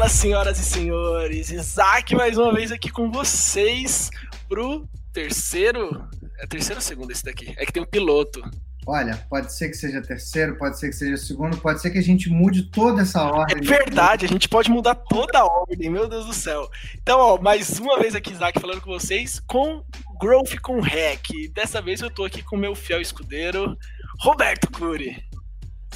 Fala, senhoras e senhores! Isaac mais uma vez aqui com vocês pro terceiro. É terceiro ou segundo esse daqui? É que tem um piloto. Olha, pode ser que seja terceiro, pode ser que seja segundo, pode ser que a gente mude toda essa ordem. É verdade, a gente pode mudar toda a ordem, meu Deus do céu. Então, ó, mais uma vez aqui, Isaac, falando com vocês, com Growth com Hack. Dessa vez eu tô aqui com o meu fiel escudeiro, Roberto Cury.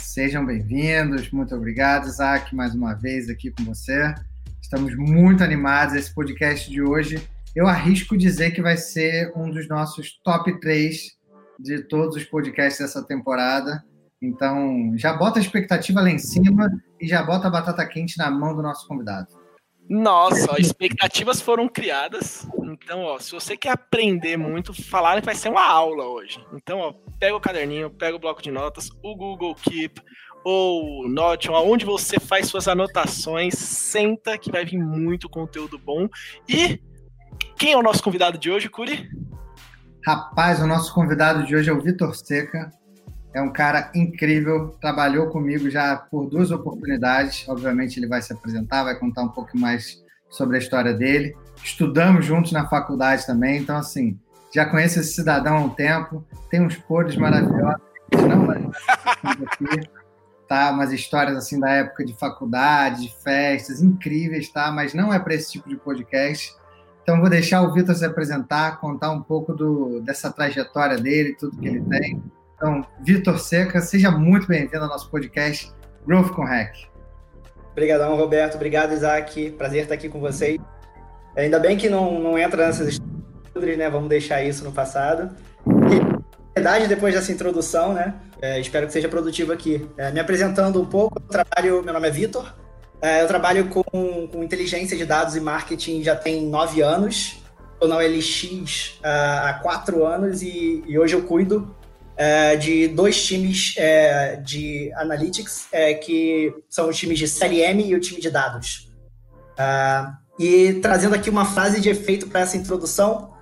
Sejam bem-vindos, muito obrigado, Isaac, mais uma vez aqui com você. Estamos muito animados. Esse podcast de hoje, eu arrisco dizer que vai ser um dos nossos top 3 de todos os podcasts dessa temporada. Então, já bota a expectativa lá em cima e já bota a batata quente na mão do nosso convidado. Nossa, ó, expectativas foram criadas. Então, ó, se você quer aprender muito, falar vai ser uma aula hoje. Então, ó, pega o caderninho, pega o bloco de notas, o Google Keep ou Notion, aonde você faz suas anotações, senta que vai vir muito conteúdo bom. E quem é o nosso convidado de hoje, Curi? Rapaz, o nosso convidado de hoje é o Vitor Seca. É um cara incrível, trabalhou comigo já por duas oportunidades. Obviamente, ele vai se apresentar, vai contar um pouco mais sobre a história dele. Estudamos juntos na faculdade também, então, assim, já conheço esse cidadão há um tempo. Tem uns podres maravilhosos. Não, aqui, tá? Umas histórias assim da época de faculdade, de festas, incríveis, tá? Mas não é para esse tipo de podcast. Então, vou deixar o Vitor se apresentar, contar um pouco do, dessa trajetória dele, tudo que ele tem. Então, Vitor Seca, seja muito bem-vindo ao nosso podcast Growth com Hack. Obrigadão, Roberto. Obrigado, Isaac. Prazer estar aqui com vocês. Ainda bem que não, não entra nessas histórias, né? Vamos deixar isso no passado. E, verdade, depois dessa introdução, né? É, espero que seja produtivo aqui. É, me apresentando um pouco, eu trabalho, meu nome é Vitor, é, eu trabalho com, com, inteligência de dados e marketing já tem nove anos. Estou na OLX uh, há quatro anos e, e, hoje eu cuido uh, de dois times uh, de analytics, que são os times de CLM e o time de dados. e trazendo aqui uma frase de efeito para essa introdução,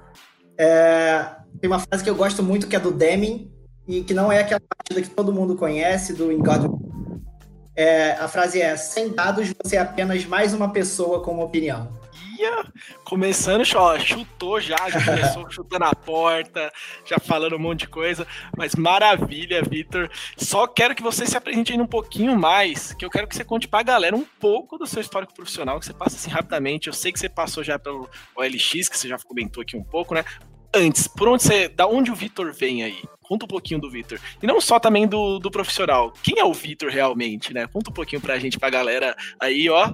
tem uma frase que eu gosto muito que é do Deming e que não é aquela partida que todo mundo conhece, do In God é, a frase é: sem dados, você é apenas mais uma pessoa com uma opinião. Começando, ó, chutou já, já começou chutando a porta, já falando um monte de coisa. Mas maravilha, Vitor. Só quero que você se apresente ainda um pouquinho mais, que eu quero que você conte pra galera um pouco do seu histórico profissional, que você passa assim rapidamente. Eu sei que você passou já pelo OLX, que você já comentou aqui um pouco, né? Antes, por onde você. Da onde o Vitor vem aí? Conta um pouquinho do Vitor. E não só também do, do profissional. Quem é o Vitor realmente, né? Conta um pouquinho pra gente, pra galera aí, ó,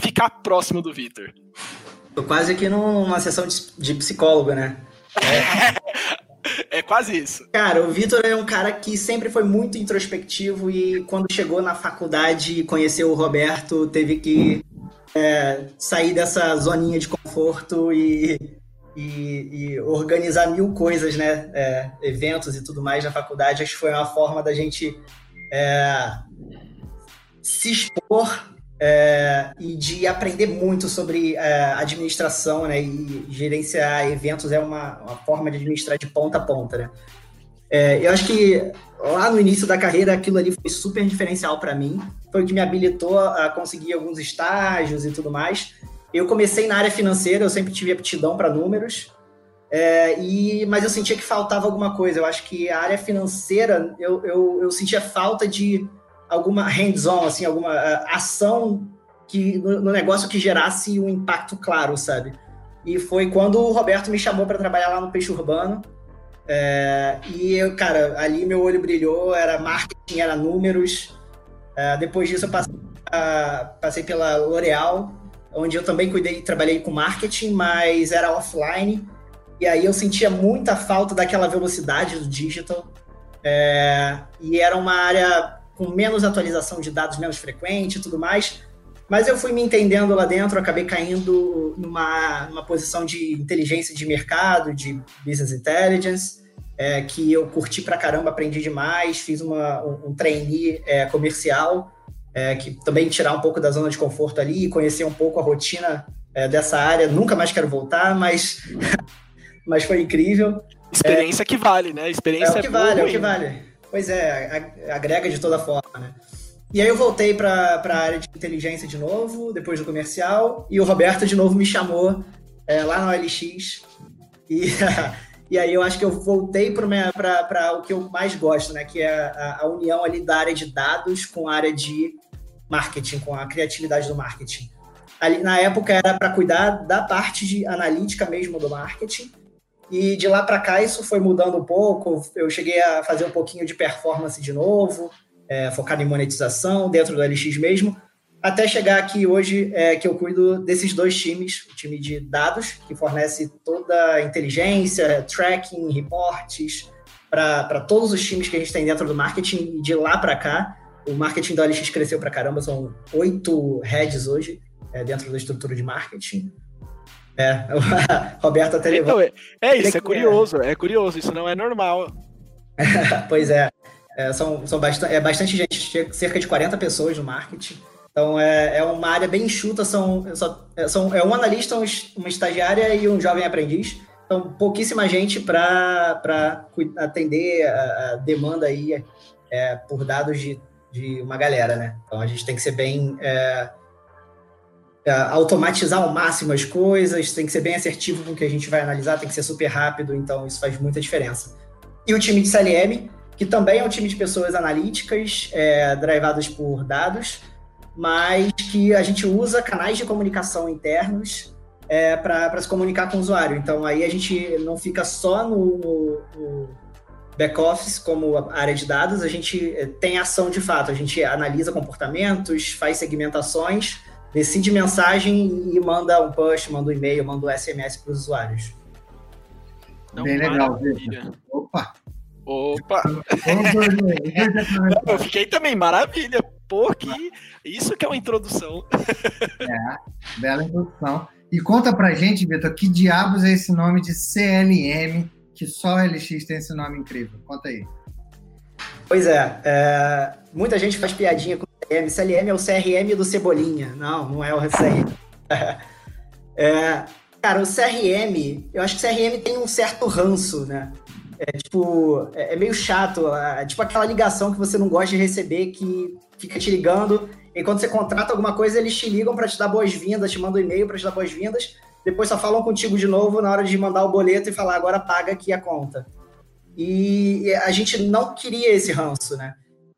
ficar próximo do Vitor. Tô quase aqui numa sessão de, psicólogo, né? É... é quase isso. Cara, o Vitor é um cara que sempre foi muito introspectivo e quando chegou na faculdade e conheceu o Roberto, teve que é, sair dessa zoninha de conforto e e, e, organizar mil coisas, né? É, eventos e tudo mais na faculdade. Acho que foi uma forma da gente é, se expor é, e de aprender muito sobre é, administração, né? E gerenciar eventos é uma, uma, forma de administrar de ponta a ponta, né? É, eu acho que lá no início da carreira aquilo ali foi super diferencial para mim. Foi o que me habilitou a conseguir alguns estágios e tudo mais. Eu comecei na área financeira, eu sempre tive aptidão para números, é, e, mas eu sentia que faltava alguma coisa. Eu acho que a área financeira, eu, eu, eu sentia falta de alguma hands-on, assim, alguma uh, ação que, no, negócio que gerasse um impacto claro, sabe? E foi quando o Roberto me chamou para trabalhar lá no Peixe Urbano. É, e, eu, cara, ali meu olho brilhou, era marketing, era números. É, depois disso eu passei, passei pela L'Oréal, onde eu também cuidei, trabalhei com marketing, mas era offline. E aí eu sentia muita falta daquela velocidade do digital. É, e era uma área com menos atualização de dados, menos frequente e tudo mais. Mas eu fui me entendendo lá dentro, acabei caindo numa, numa posição de inteligência de mercado, de business intelligence, é, que eu curti pra caramba, aprendi demais, fiz uma, um, um trainee é, comercial é, que também tirar um pouco da zona de conforto ali e conhecer um pouco a rotina é, dessa área. Nunca mais quero voltar, mas, mas foi incrível. Experiência é, que vale, né? Experiência é o que vale, é o que vale. Pois é, agrega de toda forma, né? E aí eu voltei para a área de inteligência de novo, depois do comercial, e o Roberto de novo me chamou é, lá no OLX. E, e aí eu acho que eu voltei para o que eu mais gosto, né? Que é a, a, união ali da área de dados com a área de marketing, com a criatividade do marketing. Ali, na época era para cuidar da parte de analítica mesmo do marketing. E de lá para cá isso foi mudando um pouco. Eu cheguei a fazer um pouquinho de performance de novo, é, focado em monetização dentro do LX mesmo, até chegar aqui hoje é, que eu cuido desses dois times, o time de dados, que fornece toda a inteligência, tracking, reportes, para todos os times que a gente tem dentro do marketing, e de lá para cá, o marketing do LX cresceu para caramba, são oito heads hoje é, dentro da estrutura de marketing. É, Roberto até levou. Então, é, é isso, é curioso, é curioso, isso não é normal. pois é. É, são são bastante, é bastante gente, cerca de 40 pessoas no marketing. Então é, é uma área bem enxuta, são, é, são, é um analista, um, uma estagiária e um jovem aprendiz. Então, pouquíssima gente para atender a, a, demanda aí é, por dados de, de uma galera, né? Então a gente tem que ser bem. É, é, automatizar ao máximo as coisas, tem que ser bem assertivo com o que a gente vai analisar, tem que ser super rápido, então isso faz muita diferença. E o time de CLM, que também é um time de pessoas analíticas, é, drivadas por dados, mas que a gente usa canais de comunicação internos é, para se comunicar com o usuário. Então, aí a gente não fica só no, no, no back-office como área de dados, a gente é, tem ação de fato, a gente analisa comportamentos, faz segmentações, decide mensagem e manda um push, manda um e-mail, manda um SMS para os usuários. Bem legal, Opa! Opa! eu fiquei também, maravilha. Pô, que isso que é uma introdução. É, bela introdução. E conta pra gente, Vitor, que diabos é esse nome de CLM, que só a LX tem esse nome incrível? Conta aí. Pois é, é muita gente faz piadinha com CLM. CLM é o CRM do Cebolinha. Não, não é o CRM. é, cara, o CRM, eu acho que o CRM tem um certo ranço, né? É tipo, é, é meio chato. É, tipo aquela ligação que você não gosta de receber, que fica te ligando. E quando você contrata alguma coisa, eles te ligam para te dar boas-vindas, te mandam um e-mail para te dar boas-vindas. Depois só falam contigo de novo na hora de mandar o boleto e falar, agora paga aqui a conta. E a gente não queria esse ranço, né?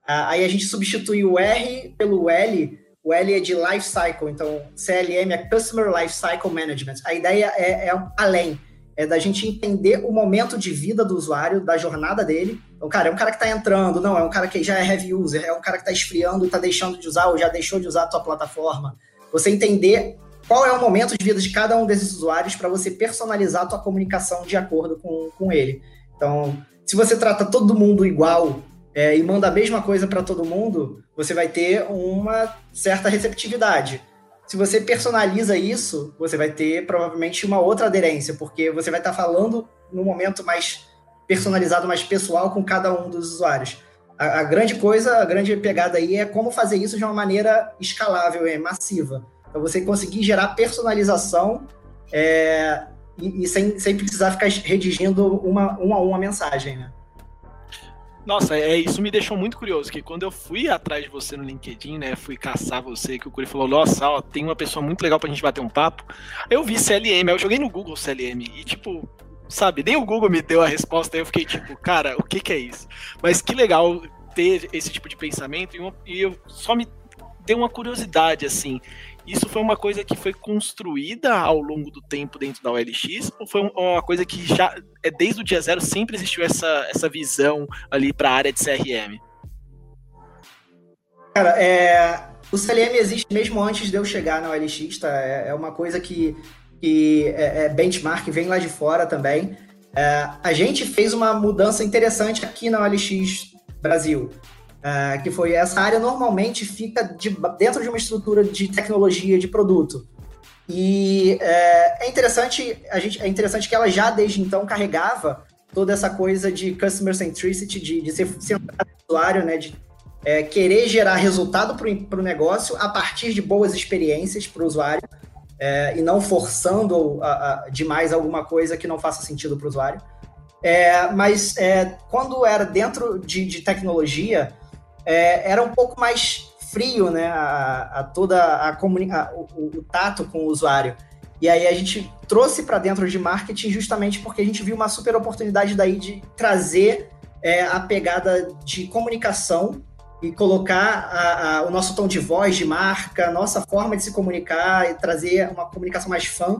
Aí a gente substitui o R pelo L. O L é de Life Cycle, então CLM é Customer Life Cycle Management. A ideia é, é além é da gente entender o momento de vida do usuário, da jornada dele. Então, cara, é um cara que está entrando, não, é um cara que já é heavy user, é um cara que está esfriando está deixando de usar ou já deixou de usar a tua plataforma. Você entender qual é o momento de vida de cada um desses usuários para você personalizar a tua comunicação de acordo com, com ele. Então, se você trata todo mundo igual é, e manda a mesma coisa para todo mundo, você vai ter uma certa receptividade. Se você personaliza isso, você vai ter provavelmente uma outra aderência, porque você vai estar falando no momento mais personalizado, mais pessoal com cada um dos usuários. A, a, grande coisa, a grande pegada aí é como fazer isso de uma maneira escalável, é, massiva. Então, você conseguir gerar personalização é, e, e sem, sem precisar ficar redigindo uma, uma a uma mensagem, né? Nossa, é, isso me deixou muito curioso, que quando eu fui atrás de você no LinkedIn, né, fui caçar você, que o Curi falou, nossa, ó, tem uma pessoa muito legal pra gente bater um papo. Eu vi CLM, eu joguei no Google CLM, e tipo, sabe, nem o Google me deu a resposta, aí eu fiquei tipo, cara, o que que é isso? Mas que legal ter esse tipo de pensamento, e, uma, e eu só me deu uma curiosidade, assim, isso foi uma coisa que foi construída ao longo do tempo dentro da OLX ou foi uma coisa que já é desde o dia zero sempre existiu essa, essa visão ali para a área de CRM? Cara, é, o CLM existe mesmo antes de eu chegar na OLX, tá? É, é uma coisa que, que é, é benchmark, vem lá de fora também. É, a gente fez uma mudança interessante aqui na OLX Brasil. Uh, que foi essa área normalmente fica de, dentro de uma estrutura de tecnologia de produto. E é, é, interessante a gente é interessante que ela já desde então carregava toda essa coisa de customer centricity, de, de ser centrado no usuário, né, de é, querer gerar resultado para o negócio a partir de boas experiências para o usuário é, e não forçando a, a, demais alguma coisa que não faça sentido para o usuário. É, mas é, quando era dentro de, de tecnologia, é, era um pouco mais frio, né, a, a toda a comunica o, o, tato com o usuário. E aí a gente trouxe para dentro de marketing justamente porque a gente viu uma super oportunidade daí de trazer é, a pegada de comunicação e colocar a, a, o nosso tom de voz de marca, nossa forma de se comunicar e trazer uma comunicação mais fã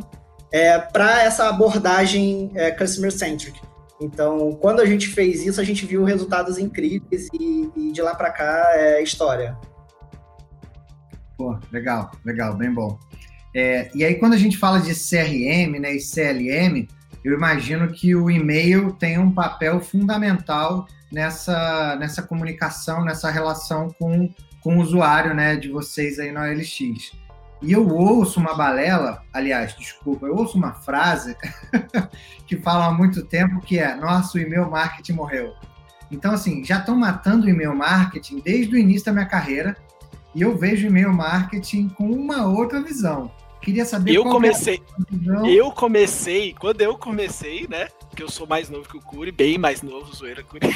é, para essa abordagem é, customer-centric. Então, quando a gente fez isso, a gente viu resultados incríveis e, e de lá para cá é história. Pô, legal, legal, bem bom. É, e aí, quando a gente fala de CRM né, e CLM, eu imagino que o e-mail tem um papel fundamental nessa, nessa comunicação, nessa relação com, com o usuário né, de vocês aí no OLX. E eu ouço uma balela, aliás, desculpa, eu ouço uma frase que fala há muito tempo que é: nosso e-mail marketing morreu. Então, assim, já estão matando o e-mail marketing desde o início da minha carreira e eu vejo e-mail marketing com uma outra visão. Queria saber eu comecei, é eu comecei, quando eu comecei, né? Que eu sou mais novo que o Curi, bem mais novo, zoeira Curi.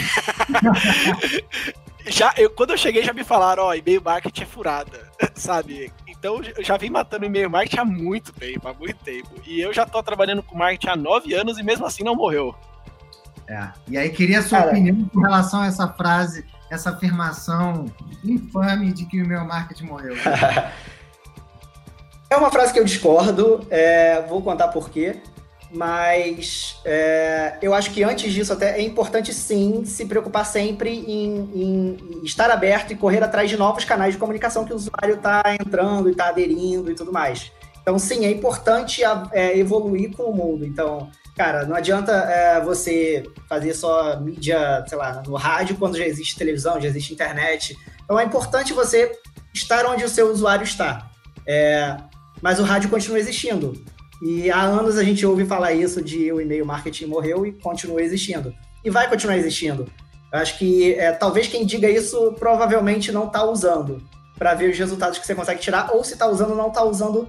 já, eu, quando eu cheguei, já me falaram, ó, e-mail marketing é furada, sabe? Então eu já vim matando e-mail marketing há muito tempo, há muito tempo. E eu já tô trabalhando com marketing há nove anos e mesmo assim não morreu. É. E aí queria a sua Cara, opinião com relação a essa frase, essa afirmação infame de que o e-mail marketing morreu. É uma frase que eu discordo, é, vou contar por quê. Mas é, eu acho que antes disso até é importante sim se preocupar sempre em, em, estar aberto e correr atrás de novos canais de comunicação que o usuário está entrando e está aderindo e tudo mais. Então sim, é importante é, evoluir com o mundo. Então, cara, não adianta é, você fazer só mídia, sei lá, no rádio quando já existe televisão, já existe internet. Então é importante você estar onde o seu usuário está. É, mas o rádio continua existindo. E há anos a gente ouve falar isso de o e-mail marketing morreu e continua existindo. E vai continuar existindo. Eu acho que é, talvez quem diga isso provavelmente não está usando para ver os resultados que você consegue tirar, ou se está usando, não está usando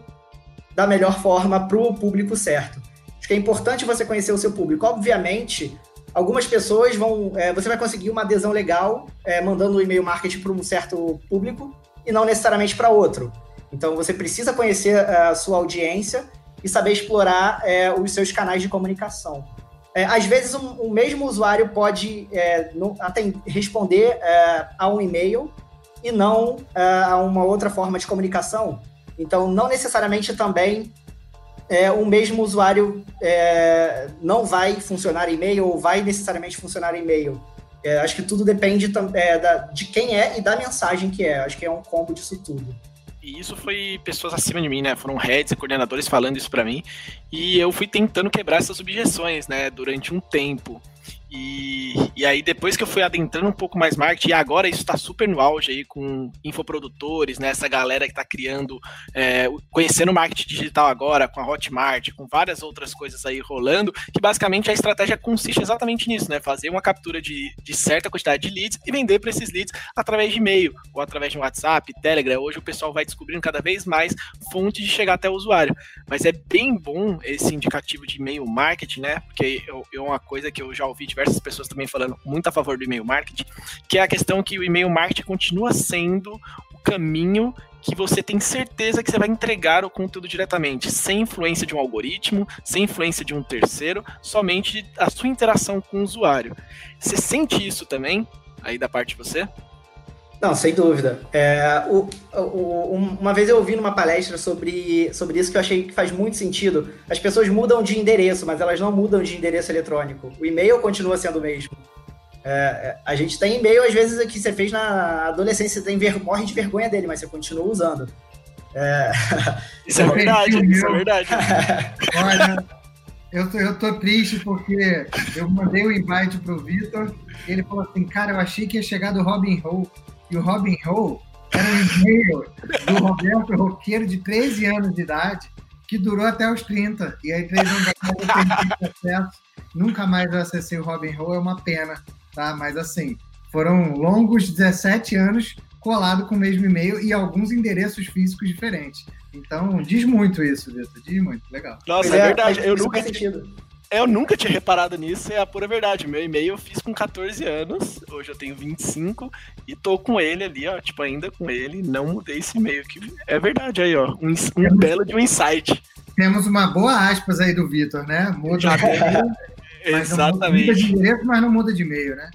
da melhor forma para o público certo. Acho que é importante você conhecer o seu público. Obviamente, algumas pessoas vão. É, você vai conseguir uma adesão legal é, mandando o e-mail marketing para um certo público e não necessariamente para outro. Então você precisa conhecer eh, a sua audiência e saber explorar é, os seus canais de comunicação. É, às vezes, um, o mesmo usuário pode é, no, responder a um e-mail e não a uma outra forma de comunicação. Então, não necessariamente também é, o mesmo usuário é, não vai funcionar e-mail ou vai necessariamente funcionar e-mail. É, acho que tudo depende é, da, de quem é e da mensagem que é. Acho que é um combo disso tudo. E isso foi pessoas acima de mim, né? Foram heads e coordenadores falando isso para mim. E eu fui tentando quebrar essas objeções, né? Durante um tempo. E, e aí, depois que eu fui adentrando um pouco mais marketing, e agora isso está super no auge aí com infoprodutores, né? Essa galera que está criando, é, conhecendo o marketing digital agora, com a Hotmart, com várias outras coisas aí rolando, que basicamente a estratégia consiste exatamente nisso, né? Fazer uma captura de, de certa quantidade de leads e vender para esses leads através de e-mail, ou através de WhatsApp, Telegram. Hoje o pessoal vai descobrindo cada vez mais fontes de chegar até o usuário. Mas é bem bom esse indicativo de e-mail marketing, né? Porque é uma coisa que eu já ouvi de diversas pessoas também falando muito a favor do e-mail marketing, que é a questão que o e-mail marketing continua sendo o caminho que você tem certeza que você vai entregar o conteúdo diretamente, sem influência de um algoritmo, sem influência de um terceiro, somente a sua interação com o usuário. Você sente isso também aí da parte de você? Não, sem dúvida. É, o, o, uma vez eu ouvi numa palestra sobre, sobre isso que eu achei que faz muito sentido. As pessoas mudam de endereço, mas elas não mudam de endereço eletrônico. O e-mail continua sendo o mesmo. É, é a gente tem e-mail, às vezes, que você fez na adolescência, você tem ver, morre de vergonha dele, mas você continua usando. É... Isso é verdade, isso é verdade. Olha, eu tô, eu tô triste porque eu mandei o invite pro Vitor, ele falou assim, cara, eu achei que ia chegar do Robin Hood e o Robin Hood era um e-mail do Roberto Roqueiro de 13 anos de idade, que durou até os 30. E aí, três anos depois, eu perdi acesso. Nunca mais eu acessei o Robin Hood, é uma pena, tá? Mas assim, foram longos 17 anos colado com o mesmo e-mail e alguns endereços físicos diferentes. Então, diz muito isso, Vitor. Diz muito. Legal. Nossa, é, é verdade. Eu nunca, Eu nunca tinha reparado nisso, é a pura verdade. Meu e-mail eu fiz com 14 anos, hoje eu tenho 25 e tô com ele ali, ó, tipo, ainda com ele, não mudei esse e-mail, que é verdade aí, ó, um, um belo de um insight. Temos uma boa aspas aí do Vitor, né? Muda Já Exatamente. Muda de endereço, mas não muda de e-mail, né?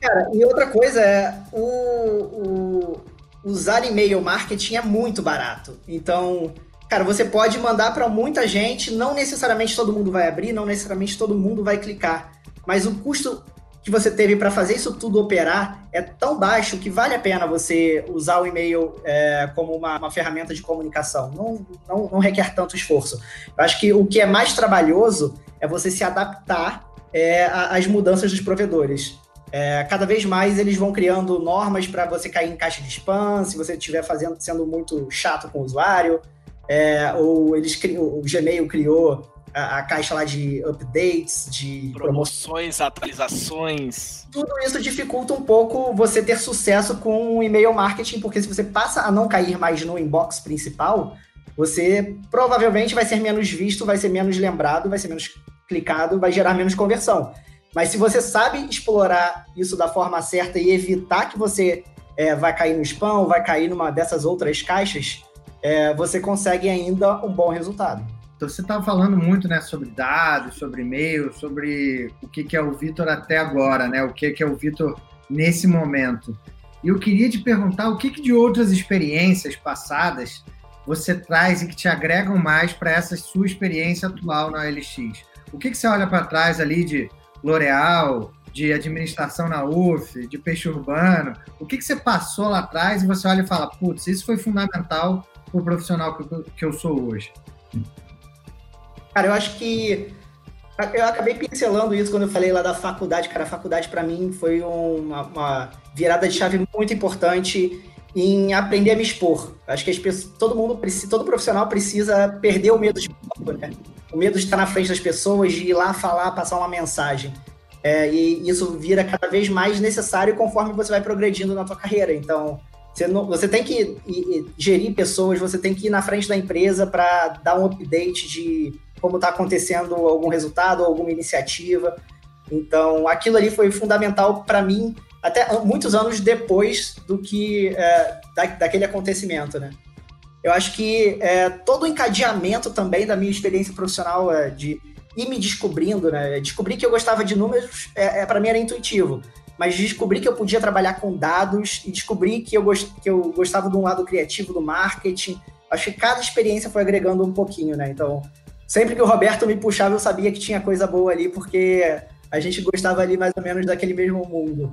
Cara, e outra coisa é, o, o usar e-mail marketing é muito barato. Então, Cara, você pode mandar para muita gente, não necessariamente todo mundo vai abrir, não necessariamente todo mundo vai clicar, mas o custo que você teve para fazer isso tudo operar é tão baixo que vale a pena você usar o e-mail é, como uma, uma, ferramenta de comunicação. Não, não, não, requer tanto esforço. Eu acho que o que é mais trabalhoso é você se adaptar é, às mudanças dos provedores. É, cada vez mais eles vão criando normas para você cair em caixa de spam, se você estiver fazendo, sendo muito chato com o usuário é, ou eles o Gmail criou a, a, caixa lá de updates, de promoções, atualizações. Tudo isso dificulta um pouco você ter sucesso com o e-mail marketing, porque se você passa a não cair mais no inbox principal, você provavelmente vai ser menos visto, vai ser menos lembrado, vai ser menos clicado, vai gerar menos conversão. Mas se você sabe explorar isso da forma certa e evitar que você é, vai cair no spam, vai cair numa dessas outras caixas, é, você consegue ainda um bom resultado. Então, você estava falando muito né, sobre dados, sobre e-mail, sobre o que, que é o Vitor até agora, né? o que, que é o Vitor nesse momento. E eu queria te perguntar o que, que de outras experiências passadas você traz e que te agregam mais para essa sua experiência atual na LX. O que, que você olha para trás ali de L'Oréal, de administração na UF, de peixe urbano? O que, que você passou lá atrás e você olha e fala, putz, isso foi fundamental o profissional que que eu sou hoje? Cara, eu acho que eu acabei pincelando isso quando eu falei lá da faculdade. Cara, a faculdade para mim foi uma, uma, virada de chave muito importante em aprender a me expor. Acho que as pessoas, todo mundo todo profissional precisa perder o medo de né? O medo de estar na frente das pessoas, de ir lá falar, passar uma mensagem. É, e isso vira cada vez mais necessário conforme você vai progredindo na tua carreira. Então, você, não, você tem que gerir pessoas, você tem que ir na frente da empresa para dar um update de como está acontecendo algum resultado, alguma iniciativa. Então, aquilo ali foi fundamental para mim, até muitos anos depois do que é, da, daquele acontecimento, né? Eu acho que é, todo o encadeamento também da minha experiência profissional é, de ir me descobrindo, né? Descobrir que eu gostava de números, é, é para mim era intuitivo mas descobri que eu podia trabalhar com dados e descobri que eu, gost, que eu gostava de um lado criativo do marketing. Acho que cada experiência foi agregando um pouquinho, né? Então, sempre que o Roberto me puxava, eu sabia que tinha coisa boa ali, porque a gente gostava ali mais ou menos daquele mesmo mundo.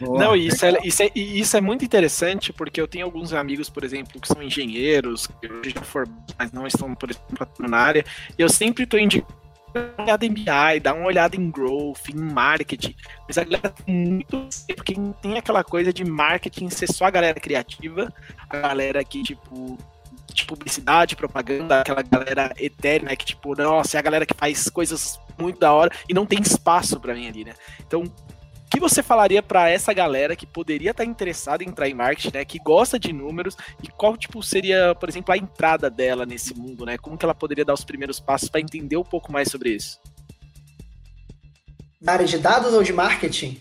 Não, isso é, isso, é, isso é muito interessante, porque eu tenho alguns amigos, por exemplo, que são engenheiros, que hoje já foram, mas não estão, por exemplo, na área, e eu sempre estou indicando uma olhada em BI, dá uma olhada em growth, em marketing. Mas a galera tem muito porque tem aquela coisa de marketing ser só a galera criativa, a galera que, tipo, de publicidade, propaganda, aquela galera eterna que, tipo, nossa, é a galera que faz coisas muito da hora e não tem espaço para mim ali, né? Então, que você falaria para essa galera que poderia estar tá interessada em entrar em marketing, né, que gosta de números e qual tipo seria, por exemplo, a entrada dela nesse mundo, né? Como que ela poderia dar os primeiros passos para entender um pouco mais sobre isso? Na área de dados ou de marketing?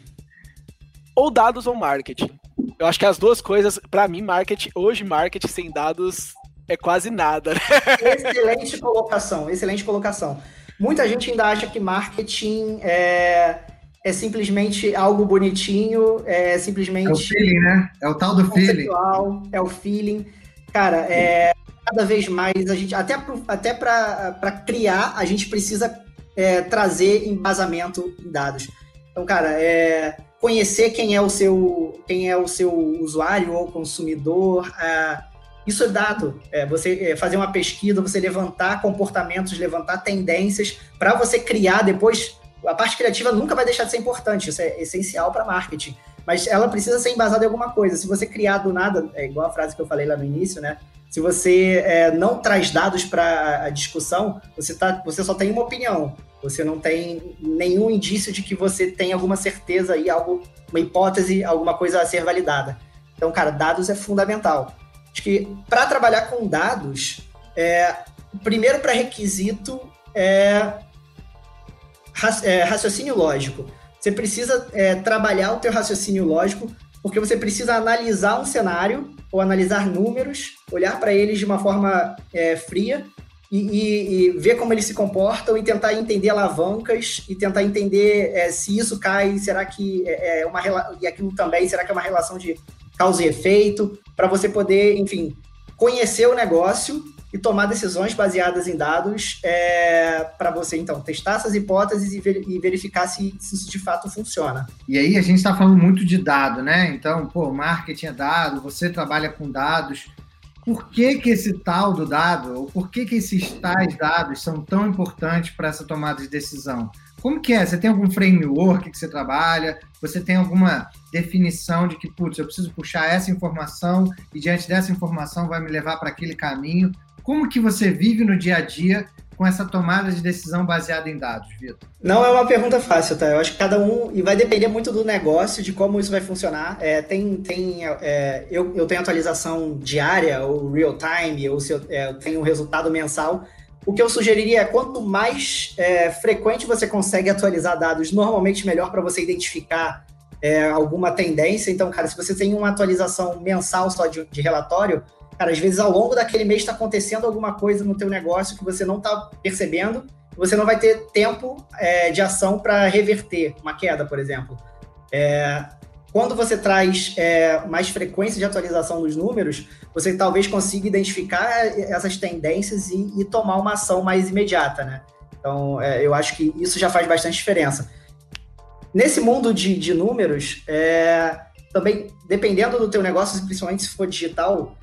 Ou dados ou marketing. Eu acho que as duas coisas, para mim, marketing, hoje marketing sem dados é quase nada. Né? Excelente colocação, excelente colocação. Muita gente ainda acha que marketing é é simplesmente algo bonitinho, é simplesmente. É o feeling, né? É o tal do feeling. É o feeling. Cara, é, cada vez mais a gente, até, até para criar, a gente precisa é, trazer embasamento em dados. Então, cara, é, conhecer quem é o seu, quem é o seu usuário ou consumidor, é, isso é dado. É, você é, fazer uma pesquisa, você levantar comportamentos, levantar tendências, para você criar depois a parte criativa nunca vai deixar de ser importante, isso é essencial para marketing. Mas ela precisa ser embasada em alguma coisa. Se você criar do nada, é igual a frase que eu falei lá no início, né? Se você é, não traz dados para a discussão, você, tá, você só tem uma opinião. Você não tem nenhum indício de que você tem alguma certeza e algo, uma hipótese, alguma coisa a ser validada. Então, cara, dados é fundamental. Acho que para trabalhar com dados, é, o primeiro pré-requisito é é, raciocínio lógico. Você precisa é, trabalhar o teu raciocínio lógico, porque você precisa analisar um cenário ou analisar números, olhar para eles de uma forma é, fria e, e, e, ver como eles se comportam e tentar entender alavancas e tentar entender é, se isso cai, será que é, é uma e aquilo também, será que é uma relação de causa e efeito, para você poder, enfim, conhecer o negócio e tomar decisões baseadas em dados é, para você, então, testar essas hipóteses e, ver, e verificar se, se, isso de fato funciona. E aí a gente está falando muito de dado, né? Então, pô, marketing é dado, você trabalha com dados. Por que, que esse tal do dado, ou por que, que esses tais dados são tão importantes para essa tomada de decisão? Como que é? Você tem algum framework que você trabalha? Você tem alguma definição de que, putz, eu preciso puxar essa informação e diante dessa informação vai me levar para aquele caminho? Como que você vive no dia a dia com essa tomada de decisão baseada em dados, Vitor? Não é uma pergunta fácil, tá? Eu acho que cada um. E vai depender muito do negócio, de como isso vai funcionar. É, tem. tem é, eu, eu tenho atualização diária, ou real time, ou se eu, é, eu tenho um resultado mensal. O que eu sugeriria é quanto mais é, frequente você consegue atualizar dados, normalmente melhor para você identificar é, alguma tendência. Então, cara, se você tem uma atualização mensal só de, de relatório, Cara, às vezes ao longo daquele mês está acontecendo alguma coisa no teu negócio que você não está percebendo, você não vai ter tempo é, de ação para reverter uma queda, por exemplo. É, quando você traz é, mais frequência de atualização dos números, você talvez consiga identificar essas tendências e, e tomar uma ação mais imediata, né? Então, é, eu acho que isso já faz bastante diferença. Nesse mundo de, de números, é, também, dependendo do teu negócio, principalmente se for digital,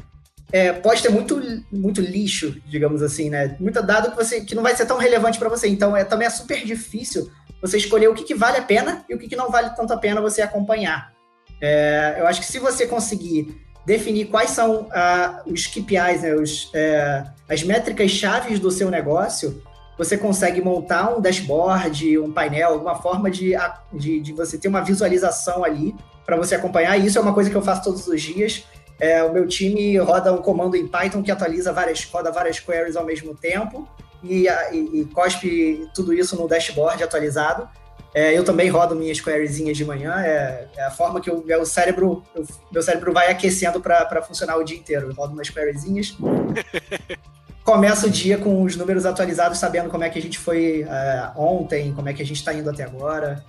é, pode ter muito, muito lixo, digamos assim, né? Muito dado que, você, que não vai ser tão relevante para você. Então, é, também é super difícil você escolher o que, que vale a pena e o que, que não vale tanto a pena você acompanhar. É, eu acho que se você conseguir definir quais são uh, os KPIs, né, os, é, as métricas chaves do seu negócio, você consegue montar um dashboard, um painel, alguma forma de, de, de você ter uma visualização ali para você acompanhar. E isso é uma coisa que eu faço todos os dias. É, o meu time roda um comando em Python que atualiza várias, roda várias queries ao mesmo tempo e, e, e cospe tudo isso no dashboard atualizado. É, eu também rodo minhas queriezinhas de manhã, é, é a forma que o meu cérebro, eu, meu cérebro vai aquecendo para funcionar o dia inteiro. Eu rodo umas queriezinhas. Começa o dia com os números atualizados, sabendo como é que a gente foi é, ontem, como é que a gente está indo até agora.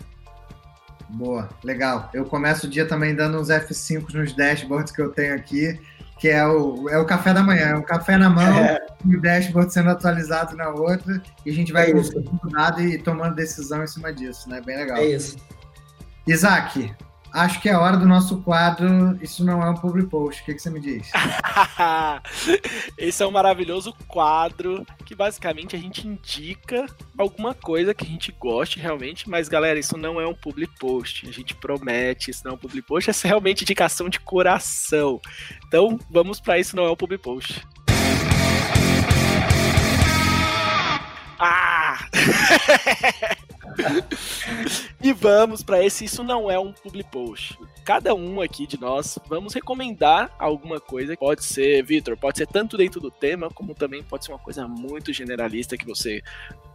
Boa, legal. Eu começo o dia também dando uns F5 nos dashboards que eu tenho aqui, que é o, é o café da manhã, é um café na mão é. e o dashboard sendo atualizado na outra, e a gente vai é consultando nada e tomando decisão em cima disso, né? Bem legal. É isso. Isaac, Acho que é hora do nosso quadro. Isso não é um public post. O que, que você me diz? Esse é um maravilhoso quadro que basicamente a gente indica alguma coisa que a gente goste realmente. Mas galera, isso não é um public post. A gente promete, isso não é um public post. Essa é realmente indicação de coração. Então vamos para isso não é um public post. Ah! e vamos para esse. Isso não é um public post. Cada um aqui de nós vamos recomendar alguma coisa. Pode ser, Vitor, pode ser tanto dentro do tema, como também pode ser uma coisa muito generalista que você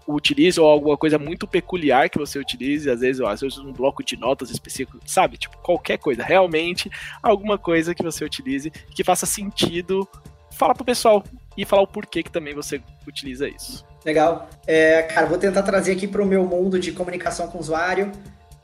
utilize ou alguma coisa muito peculiar que você utilize, às vezes, às vezes um bloco de notas específico, sabe? Tipo, qualquer coisa, realmente alguma coisa que você utilize que faça sentido. Fala pro pessoal e falar o porquê que também você utiliza isso. Legal. É, cara, vou tentar trazer aqui para o meu mundo de comunicação com o usuário.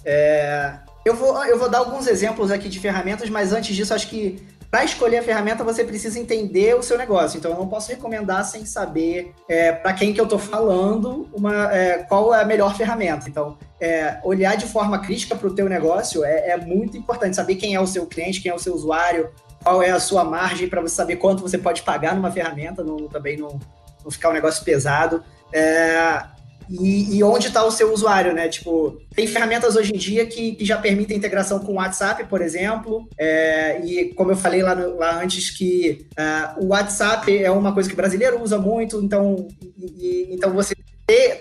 É, eu, vou, eu vou dar alguns exemplos aqui de ferramentas, mas antes disso, acho que para escolher a ferramenta você precisa entender o seu negócio. Então, eu não posso recomendar sem saber é, para quem que eu estou falando uma, é, qual é a melhor ferramenta. Então, é, olhar de forma crítica para o teu negócio é, é muito importante. Saber quem é o seu cliente, quem é o seu usuário, qual é a sua margem para você saber quanto você pode pagar numa ferramenta, também não, não ficar um negócio pesado. É, e, e, onde está o seu usuário, né? Tipo, tem ferramentas hoje em dia que, que já permitem integração com o WhatsApp, por exemplo. É, e como eu falei lá, no, lá antes, que uh, o WhatsApp é uma coisa que o brasileiro usa muito, então, e, então você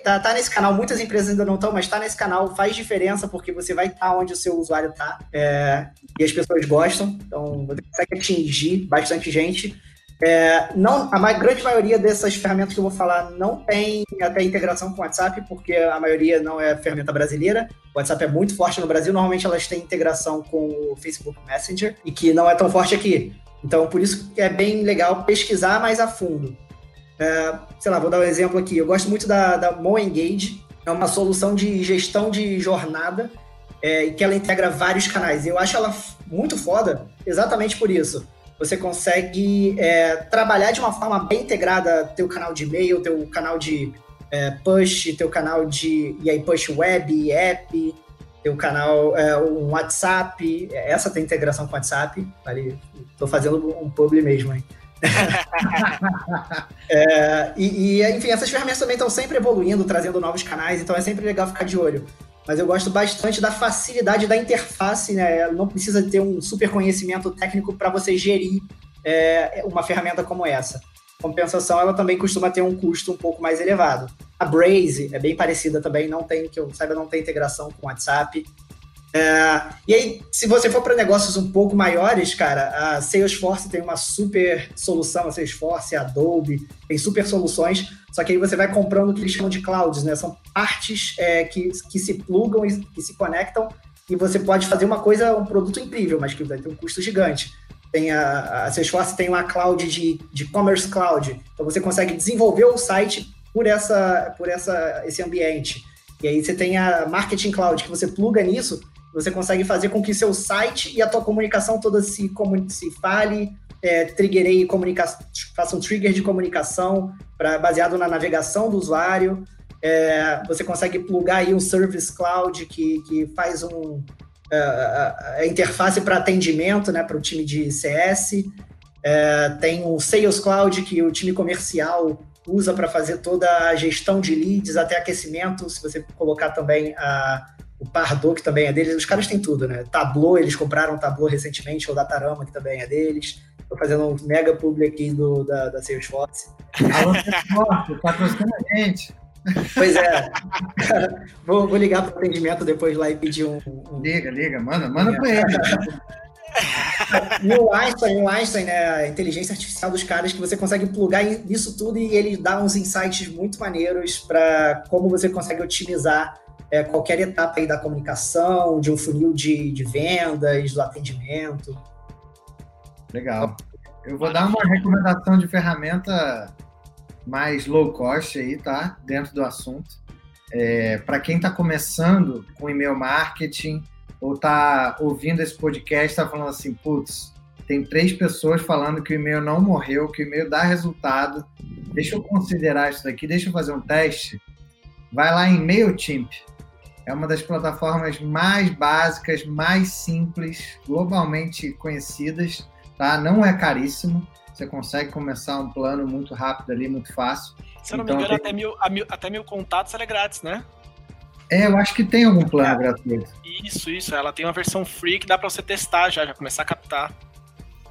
tá, tá, nesse canal, muitas empresas ainda não estão, mas tá nesse canal faz diferença, porque você vai estar tá onde o seu usuário está é, e as pessoas gostam, então você consegue atingir bastante gente. É, não, a grande maioria dessas ferramentas que eu vou falar não tem até integração com o WhatsApp, porque a maioria não é ferramenta brasileira. O WhatsApp é muito forte no Brasil, normalmente elas têm integração com o Facebook Messenger, e que não é tão forte aqui. Então, por isso que é bem legal pesquisar mais a fundo. É, sei lá, vou dar um exemplo aqui. Eu gosto muito da, da Mo Engage, é uma solução de gestão de jornada é, que ela integra vários canais. Eu acho ela muito foda exatamente por isso você consegue é, trabalhar de uma forma bem integrada teu canal de e-mail, teu canal de é, push, teu canal de e aí push web, app, teu canal é, um WhatsApp, essa tem integração com o WhatsApp, ali, tô fazendo um publi mesmo, hein? é, e, e, enfim, essas ferramentas também estão sempre evoluindo, trazendo novos canais, então é sempre legal ficar de olho mas eu gosto bastante da facilidade da interface, né? Não precisa ter um super conhecimento técnico para você gerir é, uma ferramenta como essa. Compensação, ela também costuma ter um custo um pouco mais elevado. A Braze é bem parecida também, não tem, que eu saiba, não tem integração com WhatsApp. É, e aí, se você for para negócios um pouco maiores, cara, a Salesforce tem uma super solução, a Salesforce, a Adobe, tem super soluções, só que aí você vai comprando o que eles chamam de clouds, né? São partes é, que, que se plugam e que se conectam e você pode fazer uma coisa, um produto incrível, mas que vai ter um custo gigante. Tem a, a Salesforce tem uma cloud de, de Commerce Cloud, então você consegue desenvolver o site por, essa, por essa, esse ambiente. E aí você tem a Marketing Cloud, que você pluga nisso você consegue fazer com que seu site e a tua comunicação toda se, se fale, é, triggerei comunicação, faça um trigger de comunicação pra, baseado na navegação do usuário. É, você consegue plugar aí um Service Cloud que, que faz um, é, a interface para atendimento, né, para o time de CS. É, tem o Sales Cloud que o time comercial usa para fazer toda a gestão de leads até aquecimento. Se você colocar também a o Pardot, que também é deles, os caras têm tudo, né? Tableau, eles compraram Tableau recentemente, o Datarama, que também é deles. Estou fazendo um mega publi aqui do, da, da Salesforce. Alô, Salesforce, patrocina a gente. Pois é. vou, vou ligar para o atendimento depois lá e pedir um. um... Liga, liga, manda, manda para ele. E o Einstein, o Einstein, né, a inteligência artificial dos caras, que você consegue plugar nisso tudo e ele dá uns insights muito maneiros para como você consegue otimizar é, qualquer etapa aí da comunicação, de um funil de, de vendas, do atendimento. Legal. Eu vou dar uma recomendação de ferramenta mais low cost aí, tá? Dentro do assunto. É, Para quem está começando com e-mail marketing ou está ouvindo esse podcast, está falando assim, putz, tem três pessoas falando que o e-mail não morreu, que o e-mail dá resultado. Deixa eu considerar isso daqui, deixa eu fazer um teste. Vai lá em MailChimp. É uma das plataformas mais básicas, mais simples, globalmente conhecidas, tá? Não é caríssimo. Você consegue começar um plano muito rápido ali, muito fácil. Se eu não então, me engano, tem... até, mil, mil, até mil contatos ela é grátis, né? É, eu acho que tem algum plano é. gratuito. Isso, isso. Ela tem uma versão free que dá para você testar já, já começar a captar.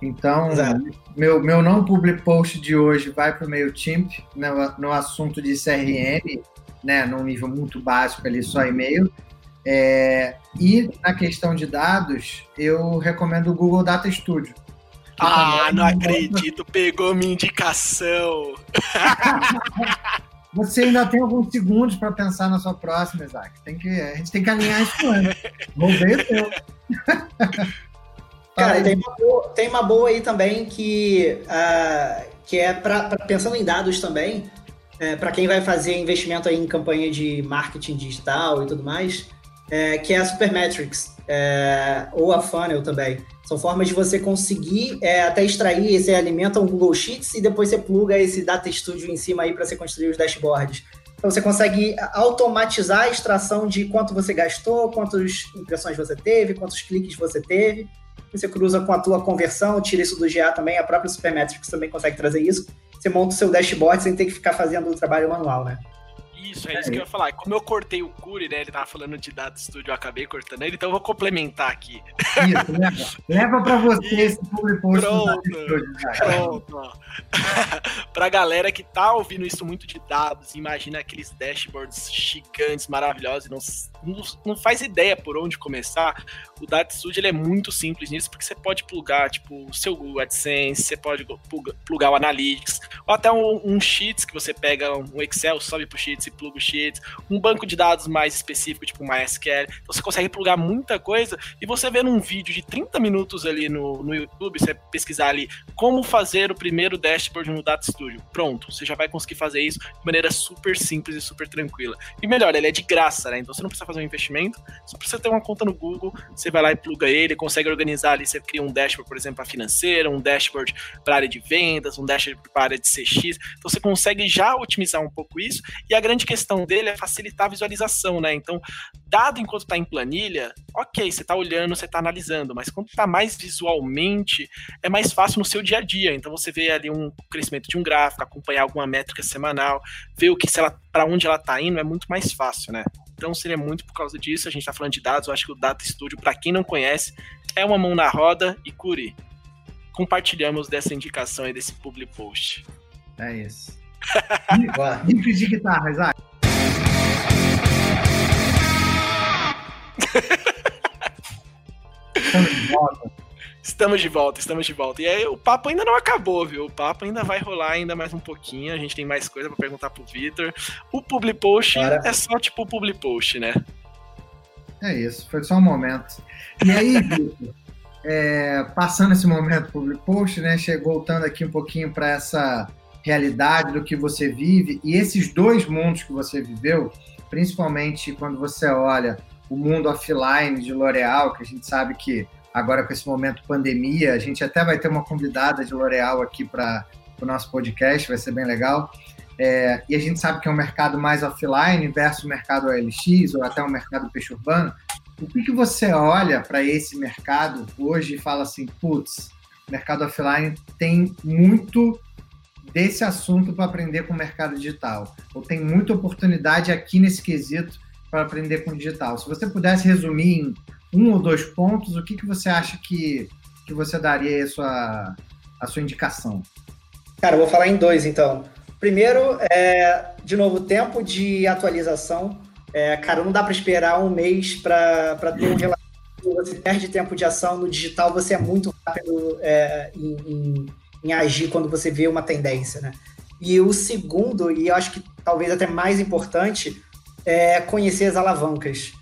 Então, meu, meu não public post de hoje vai para o MailChimp, no, no assunto de CRM, né, num nível muito básico ali, só e-mail. É, e na questão de dados, eu recomendo o Google Data Studio. Ah, não acredito, pegou minha indicação. Você ainda tem alguns segundos para pensar na sua próxima, Isaac. Tem que, a gente tem que alinhar isso antes. Vou ver o teu. Cara, tem uma, boa, tem uma boa aí também que, uh, que é para pensando em dados também é, para quem vai fazer investimento aí em campanha de marketing digital e tudo mais, é, que é a Supermetrics, é, ou a Funnel também. São formas de você conseguir é, até extrair, você alimenta um Google Sheets e depois você pluga esse Data Studio em cima aí para você construir os dashboards. Então você consegue automatizar a extração de quanto você gastou, quantas impressões você teve, quantos cliques você teve. Você cruza com a tua conversão, tira isso do GA também, a própria Supermetrics também consegue trazer isso você monta o seu dashboard sem ter que ficar fazendo o trabalho manual, né? Isso, é, é isso que eu ia falar. Como eu cortei o Curi, né? Ele tava falando de dados estúdio, eu acabei cortando ele, então eu vou complementar aqui. Isso, leva. leva pra você esse public post Pronto, pronto. pra galera que tá ouvindo isso muito de dados, imagina aqueles dashboards gigantes, maravilhosos, e não, não, faz ideia por onde começar. O Data Studio ele é muito simples nisso, porque você pode plugar, tipo, o seu Google AdSense, você pode plugar o Analytics, ou até um, um Sheets que você pega um Excel, sobe pro Sheets e pluga o Sheets, um banco de dados mais específico, tipo MySQL. Então você consegue plugar muita coisa e você vê num vídeo de 30 minutos ali no, no YouTube, você pesquisar ali como fazer o primeiro dashboard no Data Studio. Pronto, você já vai conseguir fazer isso de maneira super simples e super tranquila. E melhor, ele é de graça, né? Então você não precisa fazer um investimento, só precisa ter uma conta no Google, você vai lá e pluga ele, consegue organizar ali, você cria um dashboard, por exemplo, para financeira, um dashboard para área de vendas, um dashboard para área de CX. Então você consegue já otimizar um pouco isso. E a grande questão dele é facilitar a visualização, né? Então, dado enquanto está em planilha, ok, você está olhando, você está analisando, mas quando está mais visualmente, é mais fácil no seu dia a dia. Então você vê ali um crescimento de um gráfico, acompanhar alguma métrica semanal, ver o que se ela para onde ela está indo é muito mais fácil, né? Então seria muito por causa disso. A gente está falando de dados. Eu acho que o Data Studio, para quem não conhece, é uma mão na roda e cure. Compartilhamos dessa indicação e desse public post. É isso. Riff de guitarra, Isaac. Estamos de volta. Estamos de volta. E aí o papo ainda não acabou, viu? O papo ainda vai rolar ainda mais um pouquinho. A gente tem mais coisa para perguntar pro Vitor. O public post Para. é só tipo o public post, né? É isso, foi só um momento. E aí, Vitor, é, passando esse momento public post, né? Chegou voltando aqui um pouquinho para essa realidade do que você vive e esses dois mundos que você viveu, principalmente quando você olha o mundo offline de L'Oréal, que a gente sabe que agora com esse momento pandemia, a gente até vai ter uma convidada de L'Oréal aqui para o nosso podcast, vai ser bem legal. É, e a gente sabe que é um mercado mais offline versus o mercado OLX ou até o um mercado peixe urbano. O que, que você olha para esse mercado hoje e fala assim, putz, mercado offline tem muito desse assunto para aprender com o mercado digital. Ou tem muita oportunidade aqui nesse quesito para aprender com o digital. Se você pudesse resumir em um ou dois pontos, o que, que você acha que, que você daria a sua, a sua indicação? Cara, eu vou falar em dois, então. Primeiro, é, de novo, tempo de atualização. É, cara, não dá para esperar um mês para ter um relatório. Você perde tempo de ação no digital, você é muito rápido é, em, em em agir quando você vê uma tendência, né? E o segundo, e eu acho que talvez até mais importante, é conhecer as alavancas.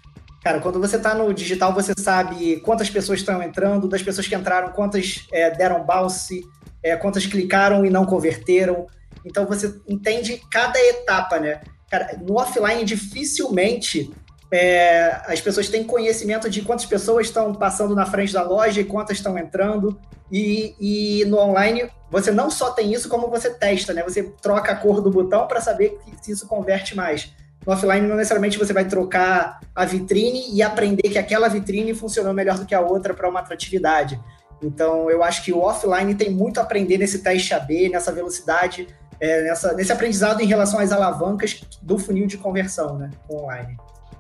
Cara, quando você está no digital, você sabe quantas pessoas estão entrando, das pessoas que entraram, quantas é, deram bounce, é, quantas clicaram e não converteram. Então você entende cada etapa, né? Cara, no offline dificilmente é, as pessoas têm conhecimento de quantas pessoas estão passando na frente da loja e quantas estão entrando. E, e, no online, você não só tem isso, como você testa, né? Você troca a cor do botão para saber se isso converte mais. No offline, não necessariamente você vai trocar a vitrine e aprender que aquela vitrine funcionou melhor do que a outra para uma atratividade. Então, eu acho que o offline tem muito a aprender nesse teste AB, nessa velocidade, é, nessa, nesse aprendizado em relação às alavancas do funil de conversão né, online.